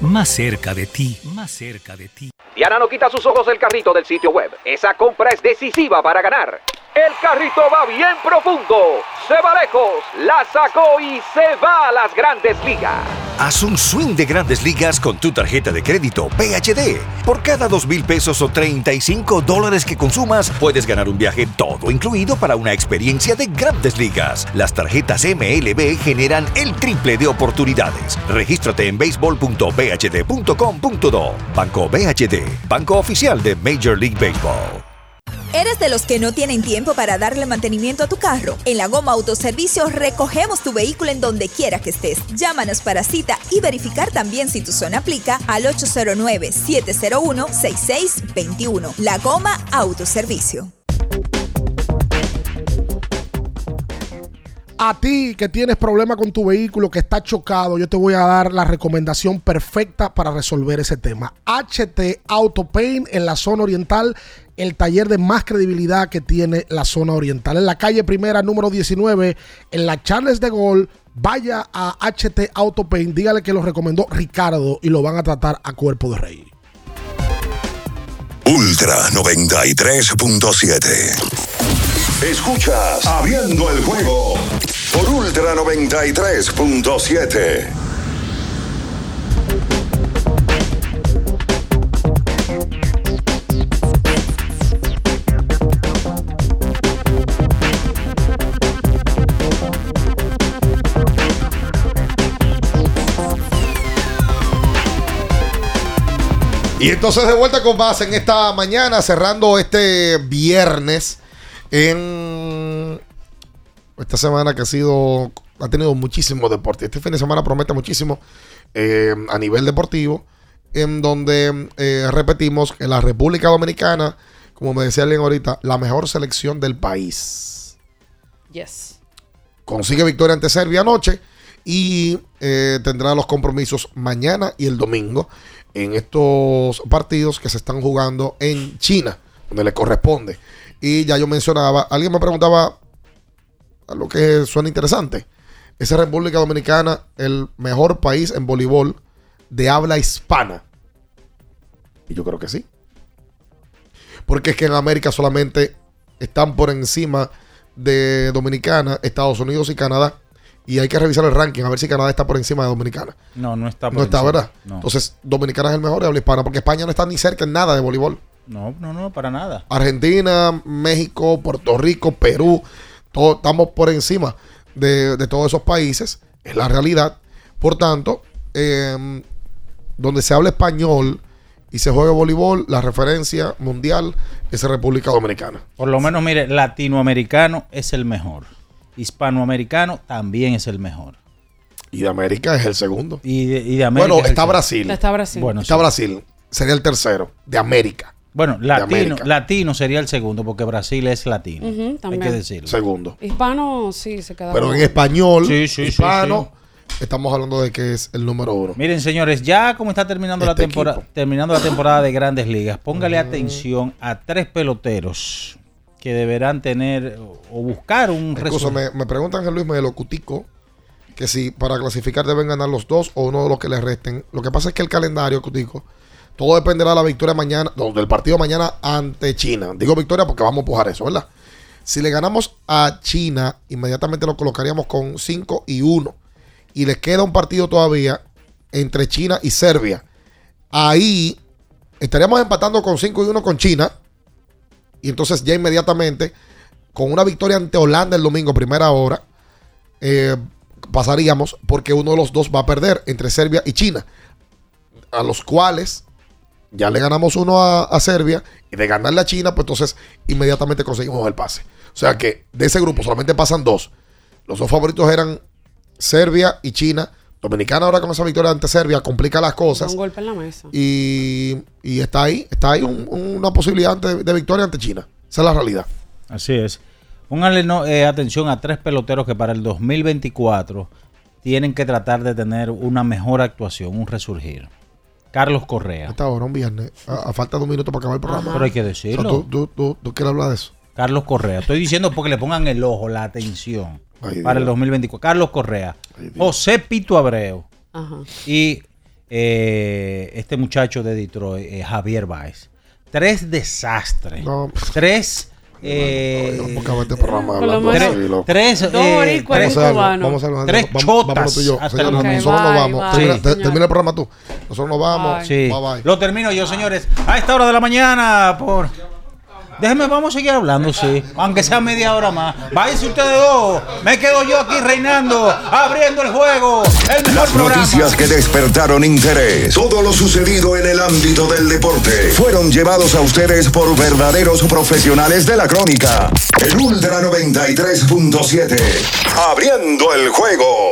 más cerca de ti, más cerca de ti. Diana no quita sus ojos del carrito del sitio web. Esa compra es decisiva para ganar. El carrito va bien profundo, se va lejos, la sacó y se va a las grandes ligas. Haz un swing de grandes ligas con tu tarjeta de crédito PHD. Por cada dos mil pesos o 35 dólares que consumas, puedes ganar un viaje todo incluido para una experiencia de grandes ligas. Las tarjetas MLB generan el triple de oportunidades. Regístrate en béisbol.bhd.com.do. Banco BHD, banco oficial de Major League Baseball. ¿Eres de los que no tienen tiempo para darle mantenimiento a tu carro? En la Goma Autoservicio recogemos tu vehículo en donde quiera que estés. Llámanos para cita y verificar también si tu zona aplica al 809-701-6621. La Goma Autoservicio. A ti que tienes problema con tu vehículo, que está chocado, yo te voy a dar la recomendación perfecta para resolver ese tema. HT Auto Paint en la zona oriental, el taller de más credibilidad que tiene la zona oriental. En la calle primera, número 19, en la Charles de Gaulle, vaya a HT Auto Paint, dígale que lo recomendó Ricardo y lo van a tratar a cuerpo de rey. Ultra 93.7. Escuchas Abriendo el juego por Ultra 93.7. Y entonces de vuelta con más en esta mañana, cerrando este viernes en esta semana que ha sido, ha tenido muchísimo deporte. Este fin de semana promete muchísimo eh, a nivel deportivo, en donde eh, repetimos que la República Dominicana, como me decía alguien ahorita, la mejor selección del país. Yes. Consigue victoria ante Serbia anoche y eh, tendrá los compromisos mañana y el domingo en estos partidos que se están jugando en China, donde le corresponde. Y ya yo mencionaba, alguien me preguntaba lo que suena interesante. ¿Es República Dominicana el mejor país en voleibol de habla hispana? Y yo creo que sí. Porque es que en América solamente están por encima de Dominicana, Estados Unidos y Canadá. Y hay que revisar el ranking a ver si Canadá está por encima de Dominicana. No, no está por No está, encima. ¿verdad? No. Entonces, Dominicana es el mejor de habla hispana porque España no está ni cerca en nada de voleibol. No, no, no, para nada. Argentina, México, Puerto Rico, Perú, todo, estamos por encima de, de todos esos países, es la realidad. Por tanto, eh, donde se habla español y se juega voleibol, la referencia mundial es República Dominicana. Por lo menos, mire, latinoamericano es el mejor. Hispanoamericano también es el mejor. Y de América es el segundo. Y de, y de América. Bueno, es está Brasil. Está Brasil. Bueno, Está sí. Brasil. Sería el tercero de América. Bueno, latino, América. latino sería el segundo, porque Brasil es latino. Ujú, Hay también. que decirlo. Segundo. Hispano, sí, se queda. Pero en español, Sí, sí, sí, hispano, estamos hablando de que es el número uno. Miren, señores, ya como está terminando la Este temporada, terminando la temporada de Grandes Ligas, póngale atención a tres peloteros que deberán tener o- buscar un Incluso resultado. me, me preguntan a Luis Melo Cutico que si para clasificar deben ganar los dos o uno de los que les resten. Lo que pasa es que el calendario, Cutico, todo dependerá de la victoria mañana, no, del partido mañana ante China. Digo victoria porque vamos a empujar eso, ¿verdad? Si le ganamos a China, inmediatamente lo colocaríamos con 5 y 1. Y les queda un partido todavía entre China y Serbia. Ahí estaríamos empatando con 5 y 1 con China. Y entonces ya inmediatamente, con una victoria ante Holanda el domingo, primera hora, eh, pasaríamos porque uno de los dos va a perder entre Serbia y China. A los cuales ya le ganamos uno a, a Serbia y de ganarle a China, pues entonces inmediatamente conseguimos el pase. O sea que de ese grupo solamente pasan dos. Los dos favoritos eran Serbia y China. Dominicana ahora con esa victoria ante Serbia complica las cosas. Un golpe en la mesa. Y, y está ahí, está ahí un- una posibilidad ante- de victoria ante China. Esa es la realidad. Así es. Pónganle no, eh, atención a tres peloteros que para el 2024 tienen que tratar de tener una mejor actuación, un resurgir. Carlos Correa. Hasta ahora, un viernes, a, a falta de un minuto para acabar el programa. Pero hay que O sea, decirlo. tú, tú- tú- tú quieres hablar de eso. Carlos Correa. Estoy diciendo porque le pongan el ojo, la atención Ay, para el Dios. 2024. Carlos Correa. José Pito Abreu. Ajá. Y eh, este muchacho de Detroit, eh, Javier Baez. Tres desastres. Tres. eh, este programa Por lo hablando menos- así, loco. tres, eh, tres-. Vamos a vamos, chotas tú y yo. nosotros nos vamos. bye. Termina, Sí. te- termina el programa tú. Nosotros nos vamos. Sí. Bye, bye. Lo termino yo, señores. A esta hora de la mañana, por. Déjenme, vamos a seguir hablando, sí. Aunque sea media hora más. Váyanse ustedes dos. Me quedo yo aquí reinando, abriendo el juego. El mejor Las programa. noticias que despertaron interés, todo lo sucedido en el ámbito del deporte, fueron llevados a ustedes por verdaderos profesionales de la crónica. El Ultra 93.7, abriendo el juego.